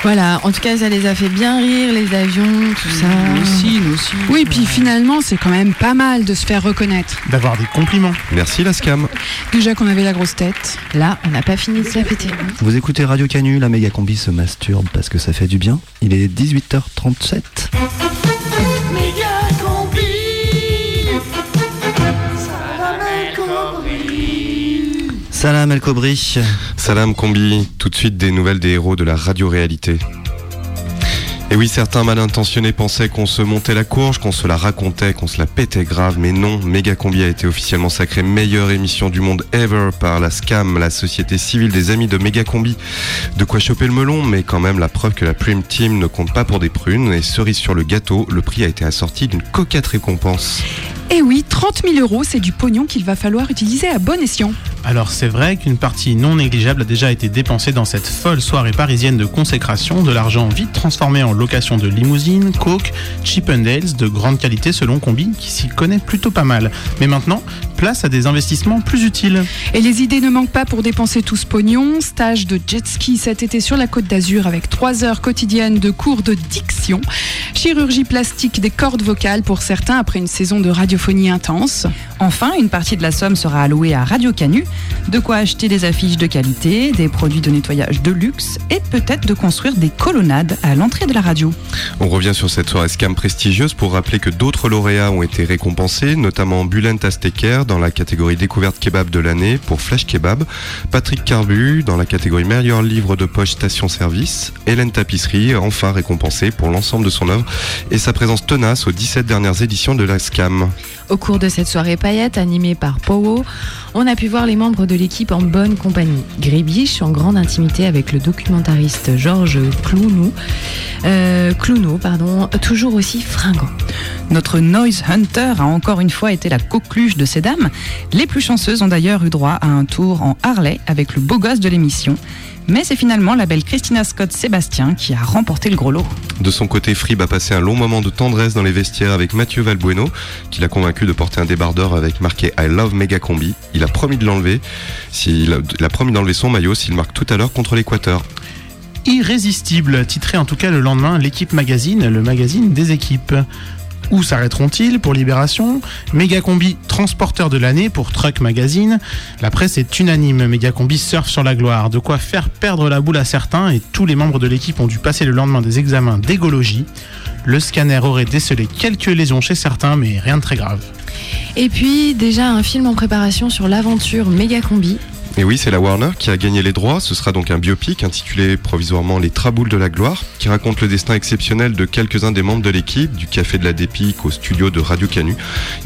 Voilà, en tout cas, ça les a fait bien rire, les avions, tout ça. Nous aussi, nous aussi. Oui, puis finalement, c'est quand même pas mal de se faire reconnaître. D'avoir des compliments. Merci la SCAM. Déjà qu'on avait la grosse tête. Là, on n'a pas fini de se la péter. Vous écoutez Radio Canu, la méga combi se masturbe parce que ça fait du bien. Il est 18h37. Salam El Kobri. Salam Combi, tout de suite des nouvelles des héros de la radio-réalité. Et oui, certains mal intentionnés pensaient qu'on se montait la courge, qu'on se la racontait, qu'on se la pétait grave, mais non, Méga Combi a été officiellement sacrée meilleure émission du monde ever par la SCAM, la société civile des amis de Méga Combi. De quoi choper le melon, mais quand même la preuve que la Prime Team ne compte pas pour des prunes, et cerise sur le gâteau, le prix a été assorti d'une coquette récompense. Et oui, 30 000 euros, c'est du pognon qu'il va falloir utiliser à bon escient. Alors c'est vrai qu'une partie non négligeable a déjà été dépensée dans cette folle soirée parisienne de consécration, de l'argent vite transformé en location de limousines, coke, Chippendales de grande qualité selon Combi qui s'y connaît plutôt pas mal. Mais maintenant, place à des investissements plus utiles. Et les idées ne manquent pas pour dépenser tout ce pognon. Stage de jet ski cet été sur la côte d'Azur avec 3 heures quotidiennes de cours de diction. Chirurgie plastique des cordes vocales pour certains après une saison de Enfin, une partie de la somme sera allouée à Radio Canu. De quoi acheter des affiches de qualité, des produits de nettoyage de luxe et peut-être de construire des colonnades à l'entrée de la radio. On revient sur cette soirée scam prestigieuse pour rappeler que d'autres lauréats ont été récompensés, notamment Bulent Asteker dans la catégorie découverte kebab de l'année pour Flash Kebab, Patrick Carbu dans la catégorie meilleur livre de poche station service, Hélène Tapisserie enfin récompensée pour l'ensemble de son œuvre et sa présence tenace aux 17 dernières éditions de la scam. Au cours de cette soirée paillette animée par Powo, on a pu voir les membres de l'équipe en bonne compagnie. Grébiche en grande intimité avec le documentariste Georges Clounou, euh, Clouneau, pardon, toujours aussi fringant. Notre Noise Hunter a encore une fois été la coqueluche de ces dames. Les plus chanceuses ont d'ailleurs eu droit à un tour en Harley avec le beau gosse de l'émission. Mais c'est finalement la belle Christina Scott Sébastien qui a remporté le gros lot. De son côté, Frib a passé un long moment de tendresse dans les vestiaires avec Mathieu Valbueno, qui l'a convaincu de porter un débardeur avec marqué I love Mega Combi. Il a promis de l'enlever, a promis d'enlever son maillot s'il marque tout à l'heure contre l'Équateur. Irrésistible, titré en tout cas le lendemain l'équipe magazine, le magazine des équipes. Où s'arrêteront-ils pour Libération? Mégacombi transporteur de l'année pour Truck Magazine. La presse est unanime, Mégacombi surfe sur la gloire, de quoi faire perdre la boule à certains et tous les membres de l'équipe ont dû passer le lendemain des examens d'égologie. Le scanner aurait décelé quelques lésions chez certains mais rien de très grave. Et puis déjà un film en préparation sur l'aventure Mégacombi. Et oui, c'est la Warner qui a gagné les droits. Ce sera donc un biopic intitulé provisoirement Les Traboules de la Gloire, qui raconte le destin exceptionnel de quelques-uns des membres de l'équipe, du Café de la Dépique au studio de Radio Canu.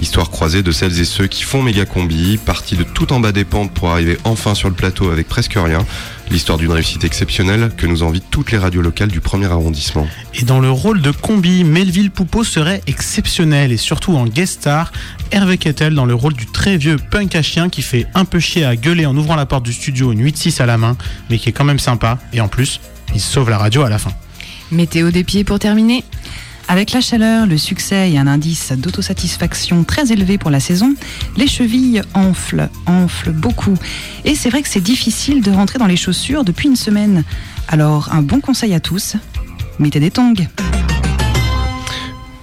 Histoire croisée de celles et ceux qui font méga combi, partis de tout en bas des pentes pour arriver enfin sur le plateau avec presque rien. L'histoire d'une réussite exceptionnelle que nous envient toutes les radios locales du premier arrondissement. Et dans le rôle de combi, Melville Poupeau serait exceptionnel et surtout en guest star, Hervé Kettel dans le rôle du très vieux punk à chien qui fait un peu chier à gueuler en ouvrant la porte du studio une 8-6 à la main, mais qui est quand même sympa et en plus, il sauve la radio à la fin. Météo des pieds pour terminer. Avec la chaleur, le succès et un indice d'autosatisfaction très élevé pour la saison, les chevilles enflent, enflent beaucoup. Et c'est vrai que c'est difficile de rentrer dans les chaussures depuis une semaine. Alors, un bon conseil à tous, mettez des tongs.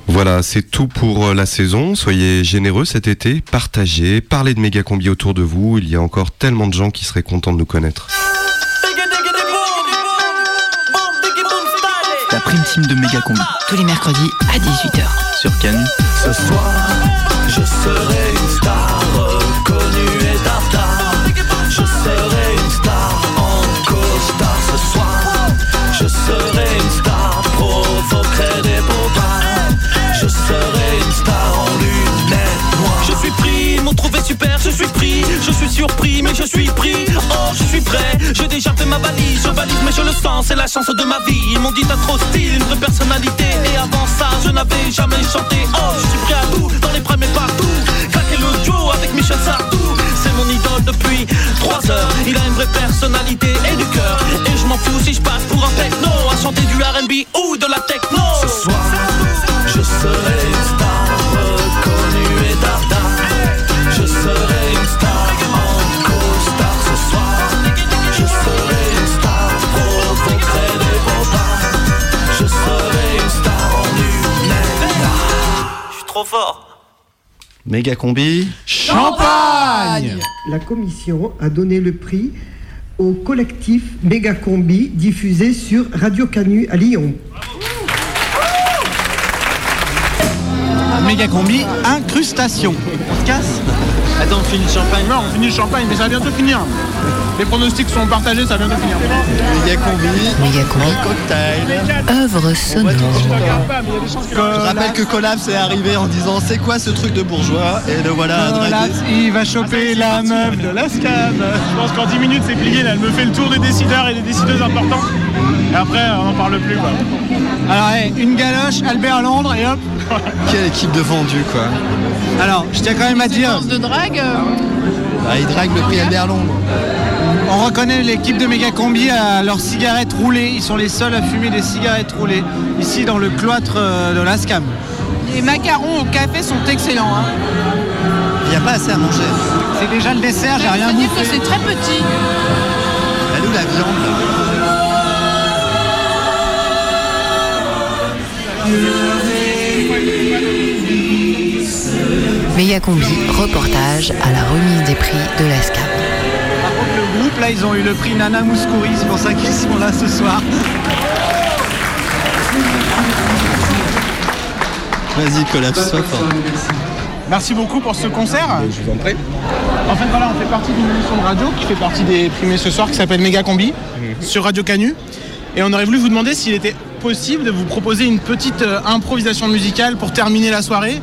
Voilà, c'est tout pour euh, la saison. Soyez généreux cet été, partagez, parlez de méga combi autour de vous. Il y a encore tellement de gens qui seraient contents de nous connaître. La prime team de méga combi. Tous les mercredis à 18h. Sur Canu. Ce soir, je serai suis surpris, mais je suis pris. Oh, je suis prêt, j'ai déjà fait ma valise, je valise, mais je le sens, c'est la chance de ma vie. Ils m'ont dit t'as trop style, une vraie personnalité. Et avant ça, je n'avais jamais chanté. Oh, je suis prêt à tout, dans les premiers partout. Claquer le duo avec Michel Sardou, c'est mon idole depuis 3 heures. Il a une vraie personnalité et du cœur. Et je m'en fous si je passe pour un techno, à chanter du RB Méga combi. Champagne La commission a donné le prix au collectif Mégacombi diffusé sur Radio Canu à Lyon. Méga combi, incrustation. On se casse Attends, on finit le champagne. Non, on finit le champagne, mais ça va bientôt finir. Les pronostics sont partagés, ça va bientôt finir. Méga combi. Méga combi. cocktail. Œuvre sonore. Je rappelle que Collapse est arrivé en disant c'est quoi ce truc de bourgeois Et le voilà. Voilà, il va choper la meuf de la scam. Je pense qu'en 10 minutes c'est plié, là. elle me fait le tour des décideurs et des décideuses importants. Et après, on n'en parle plus. Quoi. Alors, hey, une galoche, Albert Londres et hop. Quelle équipe de vendus quoi. Alors, je tiens quand même à dire, de drague. euh, Ah, il drague le prix Albert Londres. on reconnaît l'équipe de Méga Combi à leurs cigarettes roulées. Ils sont les seuls à fumer des cigarettes roulées ici dans le cloître euh, de la SCAM. Les macarons au café sont excellents. hein. Il n'y a pas assez à manger. C'est déjà le dessert, j'ai rien dire que c'est très petit. Elle où la viande là Méga combi, reportage à la remise des prix de. Par contre, le groupe là, ils ont eu le prix Nana Mouskouri, c'est pour ça qu'ils sont là ce soir. Vas-y, Collapse, sois fort. Merci beaucoup pour ce concert. Je vous en prie. En fait, voilà, on fait partie d'une émission de radio qui fait partie des primés ce soir qui s'appelle Méga Combi sur Radio Canu. Et on aurait voulu vous demander s'il était possible de vous proposer une petite euh, improvisation musicale pour terminer la soirée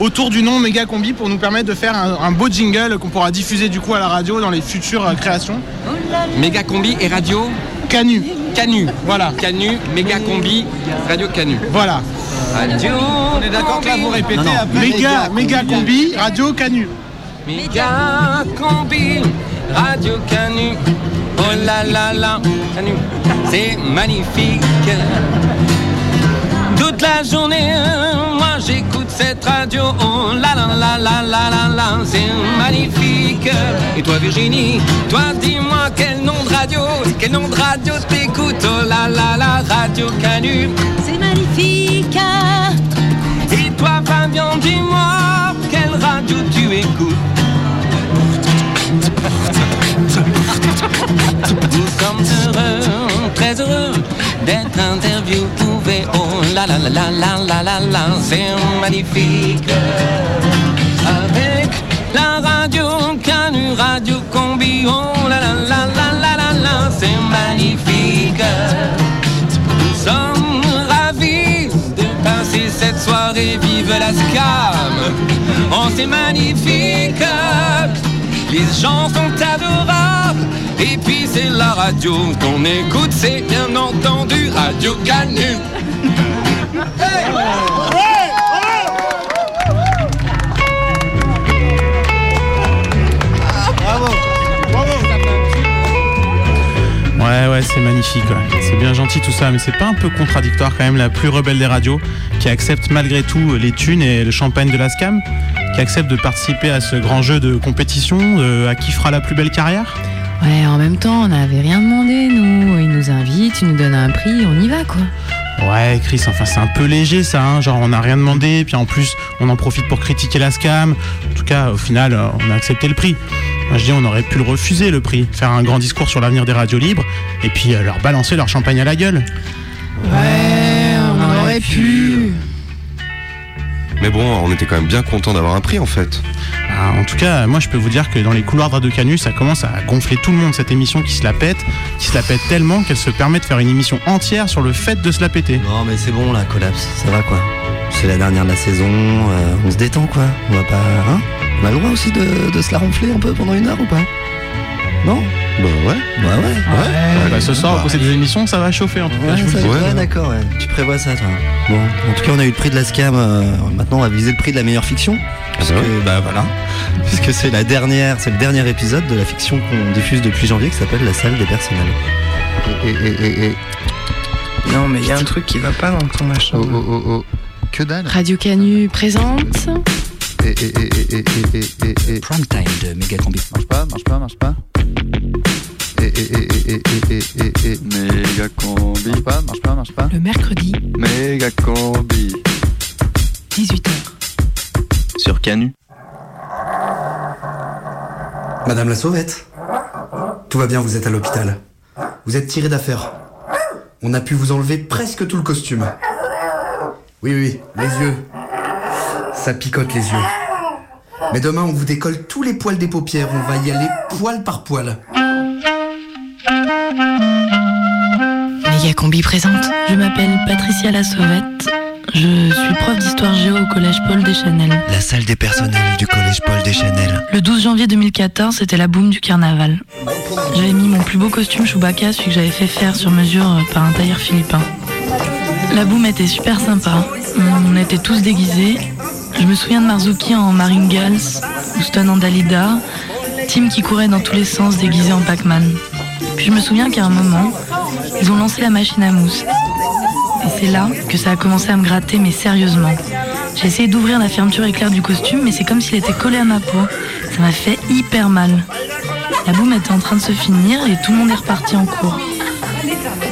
autour du nom Méga Combi pour nous permettre de faire un, un beau jingle qu'on pourra diffuser du coup à la radio dans les futures euh, créations. Méga combi et radio Canu. Canu. Voilà. Canu, méga combi, radio Canu. Voilà. Radio. On est d'accord que là vous répétez Non, non. après. Méga, méga combi, radio canu. Méga combi, Radio Canu. Oh là là là, Canu, c'est magnifique. Toute la journée, moi j'écoute cette radio. Oh là là là là là là là, c'est magnifique. Et toi Virginie, toi dis-moi quel nom de radio, quel nom de radio t'écoutes. Oh là là là, Radio Canu. C'est magnifique. Et toi Fabien, dis-moi quelle radio tu écoutes. Nous sommes heureux, très heureux d'être interviewés oh la la la la la la la c'est magnifique. Avec la radio Canu Radio Combi, oh la la la la la la la c'est magnifique. Nous sommes ravis de passer cette soirée, vive la SCAM, oh c'est magnifique. Les gens sont adorables et puis c'est la radio qu'on écoute, c'est bien entendu Radio Canu! Bravo, Ouais, ouais, c'est magnifique. ouais. C'est bien gentil tout ça, mais c'est pas un peu contradictoire quand même la plus rebelle des radios qui accepte malgré tout les thunes et le champagne de la SCAM, qui accepte de participer à ce grand jeu de compétition, de à qui fera la plus belle carrière? Ouais, en même temps, on n'avait rien demandé, nous. Ils nous invitent, ils nous donnent un prix, on y va, quoi. Ouais, Chris, enfin c'est un peu léger ça, hein. genre on n'a rien demandé, puis en plus on en profite pour critiquer la scam. En tout cas, au final, euh, on a accepté le prix. Moi je dis on aurait pu le refuser le prix, faire un grand discours sur l'avenir des radios libres, et puis euh, leur balancer leur champagne à la gueule. Ouais, on aurait pu. Mais bon, on était quand même bien content d'avoir un prix en fait. Ah, en tout cas, moi je peux vous dire que dans les couloirs de Radio Canu, ça commence à gonfler tout le monde cette émission qui se la pète, qui se la pète tellement qu'elle se permet de faire une émission entière sur le fait de se la péter. Non mais c'est bon là, collapse, ça va quoi. C'est la dernière de la saison, euh, on se détend quoi. On va pas. Hein? On a le droit aussi de, de se la ronfler un peu pendant une heure ou pas? Non Bah ouais. Bah ouais. Ouais, bah, ce soir, au cours de des émissions, ça va chauffer en tout cas. Ouais, d'accord, ouais. tu prévois ça toi. Bon, en tout cas on a eu le prix de la SCAM, euh, maintenant on va viser le prix de la meilleure fiction. Parce bah ouais. que, bah voilà. Puisque c'est la dernière, c'est le dernier épisode de la fiction qu'on diffuse depuis janvier qui s'appelle La salle des personnels. Et, et, et, et- Non, mais il y a un truc qui va pas dans ton machin. Oh, oh, oh, oh. Que dalle Radio Canu présente. Prime time de méga combi. Marche pas, marche pas, marche pas. Et, et, et, combi. Marche pas, marche pas, marche pas. Le mercredi. Méga combi. 18h. Sur Canu. Madame la sauvette. Tout va bien, vous êtes à l'hôpital. Vous êtes tiré d'affaire. On a pu vous enlever presque tout le costume. Oui, oui, les yeux, ça picote les yeux. Mais demain, on vous décolle tous les poils des paupières. On va y aller poil par poil. Méga Combi présente. Je m'appelle Patricia La Sauvette. Je suis prof d'histoire géo au collège Paul Deschanel. La salle des personnels du collège Paul Deschanel. Le 12 janvier 2014, c'était la boum du carnaval. J'avais mis mon plus beau costume Chewbacca, celui que j'avais fait faire sur mesure euh, par un tailleur philippin. La boum était super sympa. On était tous déguisés. Je me souviens de Marzuki en Maringals, Houston en Dalida, Tim qui courait dans tous les sens déguisé en Pac-Man. Puis je me souviens qu'à un moment, ils ont lancé la machine à mousse. Et c'est là que ça a commencé à me gratter, mais sérieusement. J'ai essayé d'ouvrir la fermeture éclair du costume, mais c'est comme s'il était collé à ma peau. Ça m'a fait hyper mal. La boum était en train de se finir et tout le monde est reparti en cours.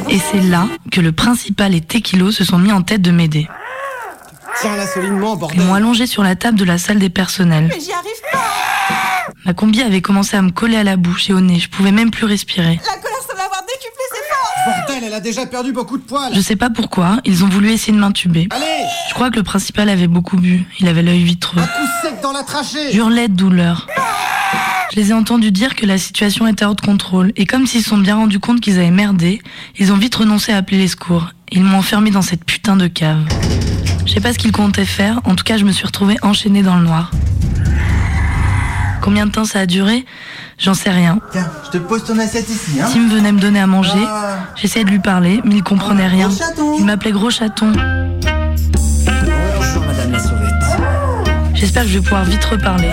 Et c'est là que le principal et Tequilo se sont mis en tête de m'aider. Tiens là solidement, Ils m'ont allongé sur la table de la salle des personnels. Mais j'y arrive pas Ma combi avait commencé à me coller à la bouche et au nez. Je pouvais même plus respirer. La colère semble avoir décuplé ses forces Bordel, elle a déjà perdu beaucoup de poils. Je sais pas pourquoi, ils ont voulu essayer de m'intuber. Allez Je crois que le principal avait beaucoup bu. Il avait l'œil vitreux. Coup sec dans la trachée. J'hurlais de douleur. Je les ai entendus dire que la situation était hors de contrôle. Et comme s'ils se sont bien rendus compte qu'ils avaient merdé, ils ont vite renoncé à appeler les secours. Ils m'ont enfermé dans cette putain de cave. Je sais pas ce qu'il comptait faire, en tout cas je me suis retrouvée enchaînée dans le noir. Combien de temps ça a duré? J'en sais rien. Tiens, je te pose ton assiette ici. Hein. Tim venait me donner à manger. Ah. J'essayais de lui parler, mais il comprenait ah, rien. Il m'appelait gros chaton. J'espère que je vais pouvoir vite reparler.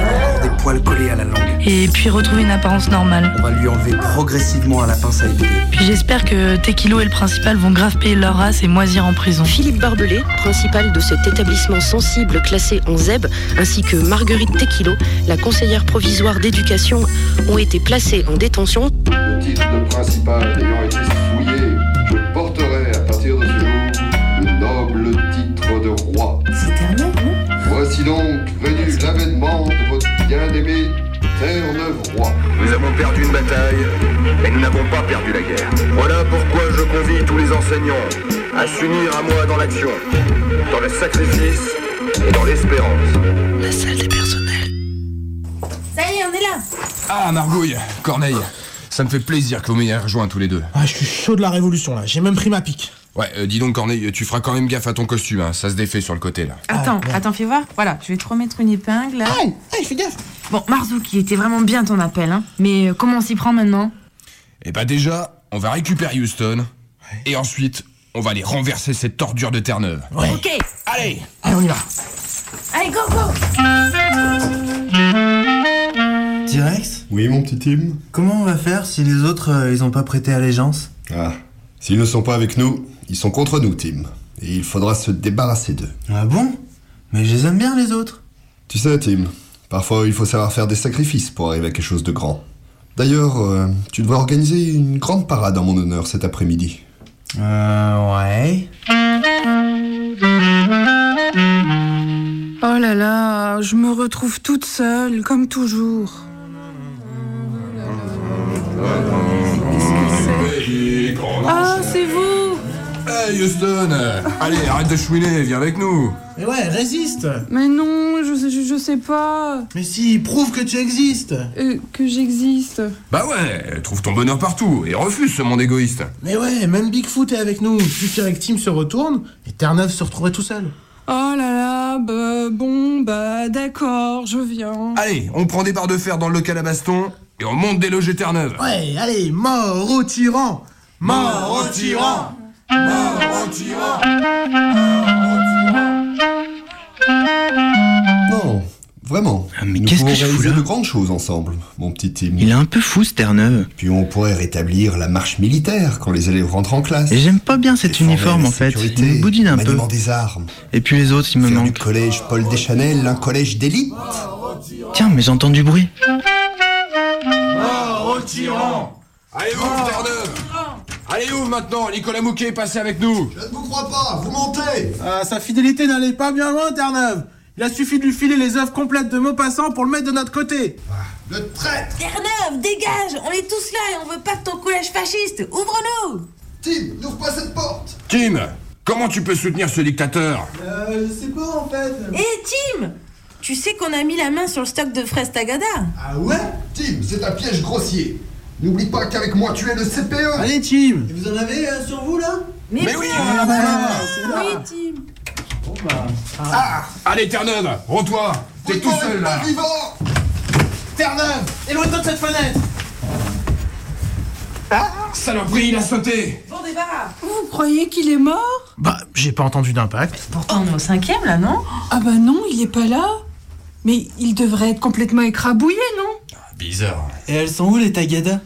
Des poils collés à la langue. Et puis retrouver une apparence normale. On va lui enlever progressivement à la pince à épiler. Puis j'espère que Tequilo et le principal vont grave payer leur race et moisir en prison. Philippe Barbelé, principal de cet établissement sensible classé en ZEB, ainsi que Marguerite Tequilo, la conseillère provisoire d'éducation, ont été placés en détention. Le titre de principal ayant été fouillé, perdu une bataille, mais nous n'avons pas perdu la guerre. Voilà pourquoi je convie tous les enseignants à s'unir à moi dans l'action, dans le sacrifice et dans l'espérance. La salle des personnels. Ça y est, on est là Ah, Margouille, Corneille, ça me fait plaisir que vous m'ayez rejoints tous les deux. Ah, je suis chaud de la révolution là, j'ai même pris ma pique. Ouais, euh, dis donc, Corneille, tu feras quand même gaffe à ton costume, hein, ça se défait sur le côté là. Attends, attends, fais voir. Voilà, je vais te remettre une épingle. là. Aïe, aïe, fais gaffe. Bon, Marzouk, il était vraiment bien ton appel, hein. Mais euh, comment on s'y prend maintenant? Et bah déjà, on va récupérer Houston, et ensuite, on va aller renverser cette tordure de Terre-Neuve. Ok Allez Allez, on y va. Allez, go, go T-Rex Oui, mon petit Tim Comment on va faire si les autres, euh, ils ont pas prêté allégeance? Ah, s'ils ne sont pas avec nous, ils sont contre nous, Tim. Et il faudra se débarrasser d'eux. Ah bon? Mais je les aime bien, les autres. Tu sais, Tim, parfois il faut savoir faire des sacrifices pour arriver à quelque chose de grand. D'ailleurs, euh, tu devrais organiser une grande parade en mon honneur cet après-midi. Euh, ouais. Oh là là, je me retrouve toute seule, comme toujours. Ah, c'est vous Hey Houston Allez, arrête de chouiner, viens avec nous Mais ouais, résiste Mais non, je, sais- je, je sais pas. Mais si, prouve que tu existes Euh, que j'existe. Bah ouais, trouve ton bonheur partout, et refuse ce monde égoïste. Mais ouais, même Bigfoot est avec nous. Suffirait que Tim se retourne et Terre-Neuve se retrouverait tout seul. Oh là là, bah bon, bah d'accord, je viens. Allez, on prend des barres de fer dans le local à baston, et on monte déloger Terre-Neuve. Ouais, allez, mort au tyran Mort au tyran Au Non, vraiment. mais Nous qu'est-ce que je fous là de grandes choses ensemble, mon petit Tim. Il est un peu fou ce Terre-Neuve. Puis on pourrait rétablir la marche militaire quand les élèves rentrent en classe. Et j'aime pas bien cet uniforme en fait. Il me boudine un peu. des armes. Et puis les autres, ils me Faire du manquent. collège Paul Deschanel, un collège d'élite. Tiens, mais j'entends du bruit. Mort au tyran Allez, ouvre Terre-Neuve Allez, ouvre maintenant, Nicolas Mouquet, passez avec nous Je ne vous crois pas, vous mentez. Ah, sa fidélité n'allait pas bien loin, Terre-Neuve. Il a suffi de lui filer les œuvres complètes de Maupassant pour le mettre de notre côté. Le traître. Terre-Neuve, dégage On est tous là et on veut pas de ton collège fasciste Ouvre-nous. Tim, n'ouvre pas cette porte. Tim, comment tu peux soutenir ce dictateur Euh, je sais pas en fait. Hé Tim Tu sais qu'on a mis la main sur le stock de fraises Tagada Ah ouais? Tim, c'est un piège grossier. N'oublie pas qu'avec moi tu es le CPE. Allez, Tim. Et vous en avez euh, sur vous là? Mais, Mais oui, Ah, bah, là. Oui Tim. Bon bah... Ah. Allez, Terre-Neuve, rends-toi. T'es tout seul là. Vivant. Terre-Neuve Éloigne-toi de cette fenêtre. Saloperie, il a sauté. Bon débarras Vous croyez qu'il est mort? Bah, j'ai pas entendu d'impact. Pourtant, on est au cinquième, là, non? Ah bah non, il est pas là. Mais il devrait être complètement écrabouillé, non? Bizarre. Et elles sont où les Tagada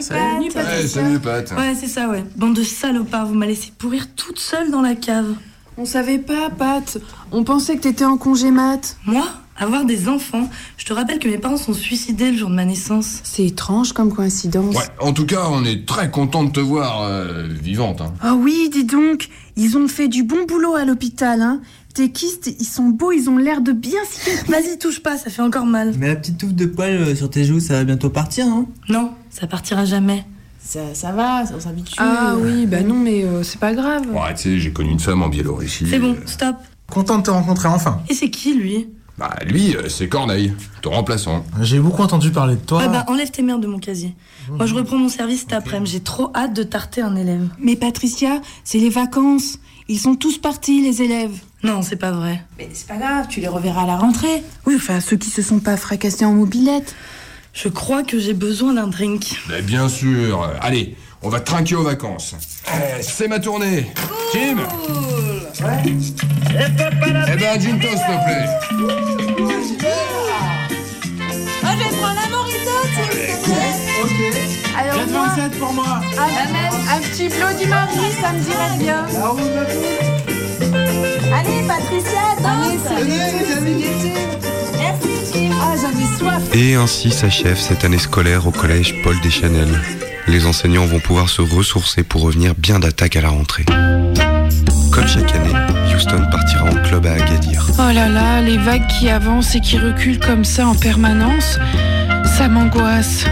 Salut, Pat. Ouais, salut, Pat. Ouais, c'est ça, ouais. Bande de salopards, vous m'avez laissé pourrir toute seule dans la cave. On savait pas, Pat. On pensait que t'étais en congé mat. Moi Avoir des enfants Je te rappelle que mes parents sont suicidés le jour de ma naissance. C'est étrange comme coïncidence. Ouais, en tout cas, on est très content de te voir euh, vivante. Hein. Ah oui, dis donc, ils ont fait du bon boulot à l'hôpital, hein. Tes kystes, ils sont beaux, ils ont l'air de bien cicatriser. [LAUGHS] Vas-y, touche pas, ça fait encore mal. Mais la petite touffe de poils euh, sur tes joues, ça va bientôt partir, non Non, ça partira jamais. Ça, ça va, on s'habitue. Ah oui, bah non, mais euh, c'est pas grave. Ouais, tu sais, j'ai connu une femme en Biélorussie. C'est bon, stop. Content de te rencontrer enfin. Et c'est qui, lui? Bah, lui, euh, c'est Corneille, ton remplaçant. J'ai beaucoup entendu parler de toi. Ah bah enlève tes merdes de mon casier. Moi je reprends mon service cet après-midi. J'ai trop hâte de tarter un élève. Mais Patricia, c'est les vacances. Ils sont tous partis, les élèves. Non, c'est pas vrai. Mais c'est pas grave, tu les reverras à la rentrée. Oui, enfin, ceux qui se sont pas fracassés en mobilette. Je crois que j'ai besoin d'un drink. Mais bien sûr. Allez, on va trinquer aux vacances. Eh, c'est ma tournée. Jim Eh ben, gin toast, s'il te plaît. Moi, je vais prendre la morito, s'il vous plaît. Alors, moi, 27 pour moi. un, un petit Bloody Mary, ça me dirait bien. Allez, Patricia, danse. Merci, Jim. Et ainsi s'achève cette année scolaire au collège Paul Deschanel. Les enseignants vont pouvoir se ressourcer pour revenir bien d'attaque à la rentrée. Comme chaque année, Houston partira en club à Agadir. Oh là là, les vagues qui avancent et qui reculent comme ça en permanence, ça m'angoisse.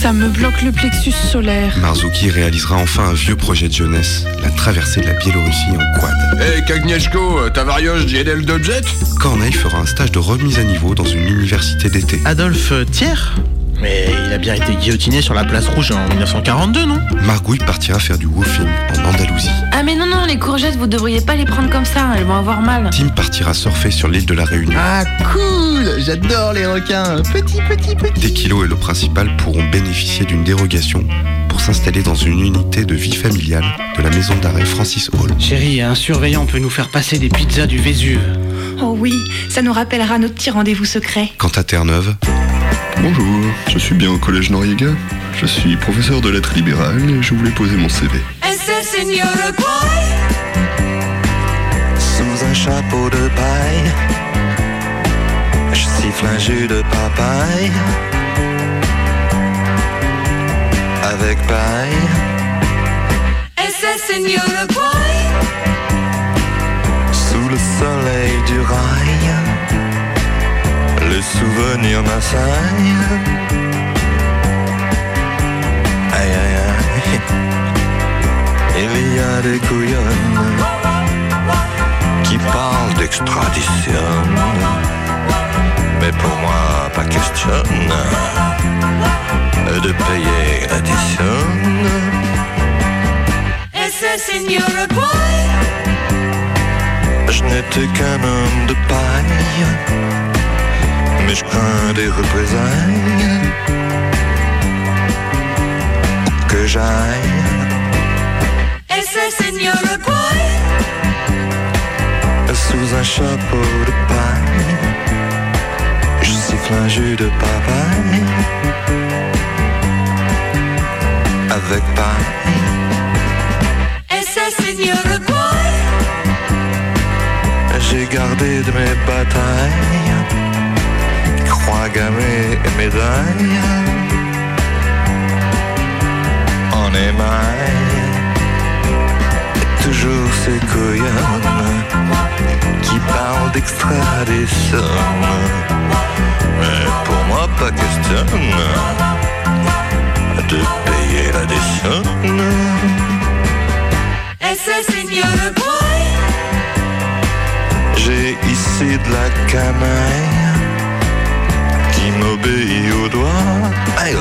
Ça me bloque le plexus solaire. Marzuki réalisera enfin un vieux projet de jeunesse, la traversée de la Biélorussie en quad. Eh, Kagnieszko, ta varioche JDL de jet? Corneille fera un stage de remise à niveau dans une université d'été. Adolphe Thiers? Mais il a bien été guillotiné sur la place rouge en 1942, non? Margouille partira faire du woofing en Andalousie. Ah mais non, non, les courgettes, vous devriez pas les prendre comme ça, elles vont avoir mal. Tim partira surfer sur l'île de la Réunion. Ah, cool J'adore les requins Petit, petit, petit Tequilo et le principal pourront bénéficier d'une dérogation pour s'installer dans une unité de vie familiale de la maison d'arrêt Francis Hall. Chérie, un surveillant peut nous faire passer des pizzas du Vésuve. Oh oui, ça nous rappellera notre petit rendez-vous secret. Quant à Terre-Neuve, Bonjour, je suis bien au collège Noriega. Je suis professeur de lettres libérales et je voulais poser mon CV. Sous un chapeau de paille, je siffle un jus de papaye. Avec paille, sous le soleil du rail, le souvenir m'assaille. Aïe aïe aïe, il y a des couillonnes qui parlent d'extradition. Mais pour moi, pas question de payer l'addition. Señor boy? Je n'étais qu'un homme de paille, mais je crains des représailles. Que j'aille, Ese señor sous un chapeau de paille, je siffle un jus de papaye. Avec paille, Ese señor j'ai gardé de mes batailles, gammées et médailles. En émail, toujours ces couillonnes qui parlent d'extradition. Mais pour moi, pas question de payer l'addition. Ese señor boy. J'ai ici de la canaille qui m'obéit au doigt, à l'œil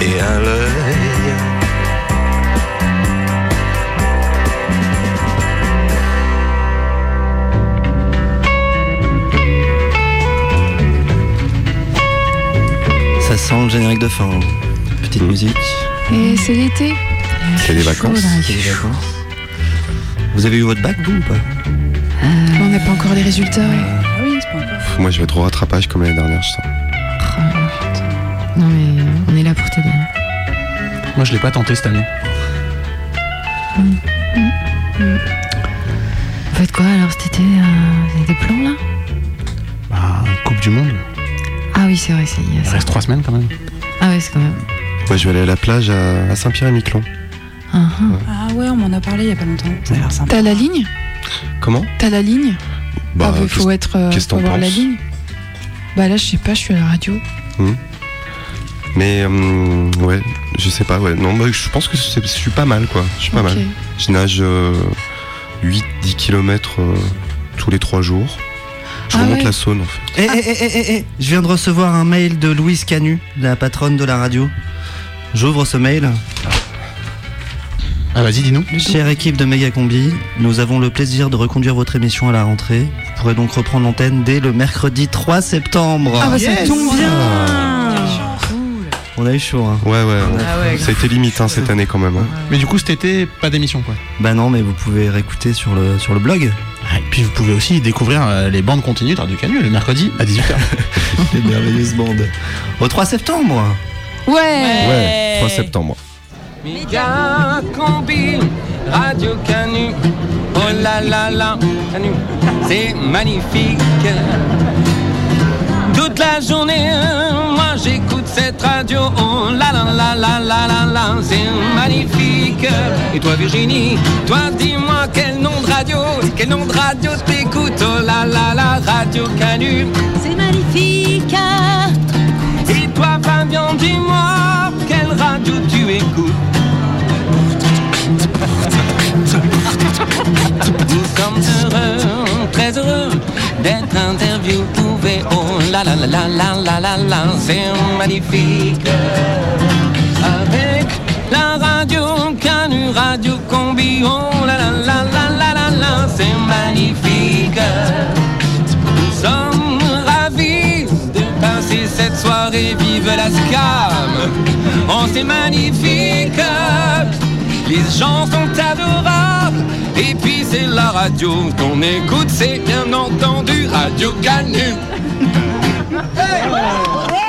et à l'œil. Ça sent le générique de fin. Petite musique. Et c'est l'été. c'est les vacances. C'est les vacances. Vous avez eu votre bac, vous ou pas? On n'a pas encore les résultats. Ah oui, Moi, je vais être au rattrapage comme l'année dernière, je sens. Non mais on est là pour t'aider. Moi, je l'ai pas tenté cette année. Vous faites quoi alors cet été euh, Vous avez des plans là? Bah, Coupe du Monde. Ah oui, c'est vrai, c'est il reste trois semaines quand même. Ah ouais, c'est quand même. Moi, je vais aller à la plage à, à Saint-Pierre-et-Miquelon. Ah, ah. Ah ouais, on m'en a parlé il y a pas longtemps. Ça a l'air sympa. T'as la ligne? Comment? T'as la ligne? Bah, Ah, il faut qu'est-ce- être. euh, qu'est-ce que t'en penses. Bah là, je sais pas, je suis à la radio. Hmm. Mais hum, ouais, je sais pas, ouais. Non, bah, je pense que je suis pas mal, quoi. Je suis pas mal. Je nage 8-10 km tous les trois jours. Je Ah remonte ouais. la Saône en fait. Eh, eh, eh, eh, je viens de recevoir un mail de Louise Canu, la patronne de la radio. J'ouvre ce mail. Ah vas-y, dis-nous. Chère équipe de Megacombi, nous avons le plaisir de reconduire votre émission à la rentrée. Pourrez donc reprendre l'antenne dès le mercredi 3 septembre. Ah bah ça tombe bien On a eu chaud, hein. Ouais, ouais. Ah ouais, ça a été limite hein, cette année quand même. hein. Mais du coup, cet été, pas d'émission quoi. Bah non, mais vous pouvez réécouter sur le, sur le blog. Ah, et puis vous pouvez aussi découvrir euh, les bandes continues de Radio Canu le mercredi à 18h. [LAUGHS] Les merveilleuses bandes. Au 3 septembre Ouais Ouais, 3 septembre. Méga combi, Radio Canu, oh là là là, Canu, c'est magnifique. Toute la journée, moi j'écoute cette radio, oh là là là là là là là, c'est magnifique. Et toi Virginie, toi dis-moi quel nom de radio, quel nom de radio t'écoutes, oh là là là, Radio Canu, c'est magnifique. Et toi Fabien, dis-moi quelle radio tu écoutes. Nous sommes heureux, très heureux d'être interviewés. Oh la la la la la la la c'est magnifique. Avec la radio, Canu Radio Combi, oh la la la la la la la, c'est magnifique. Nous sommes ravis de passer cette soirée, vive la SCAM. Oh c'est magnifique, les gens sont adorables. Et puis c'est la radio qu'on écoute, c'est bien entendu Radio Canu! [LAUGHS]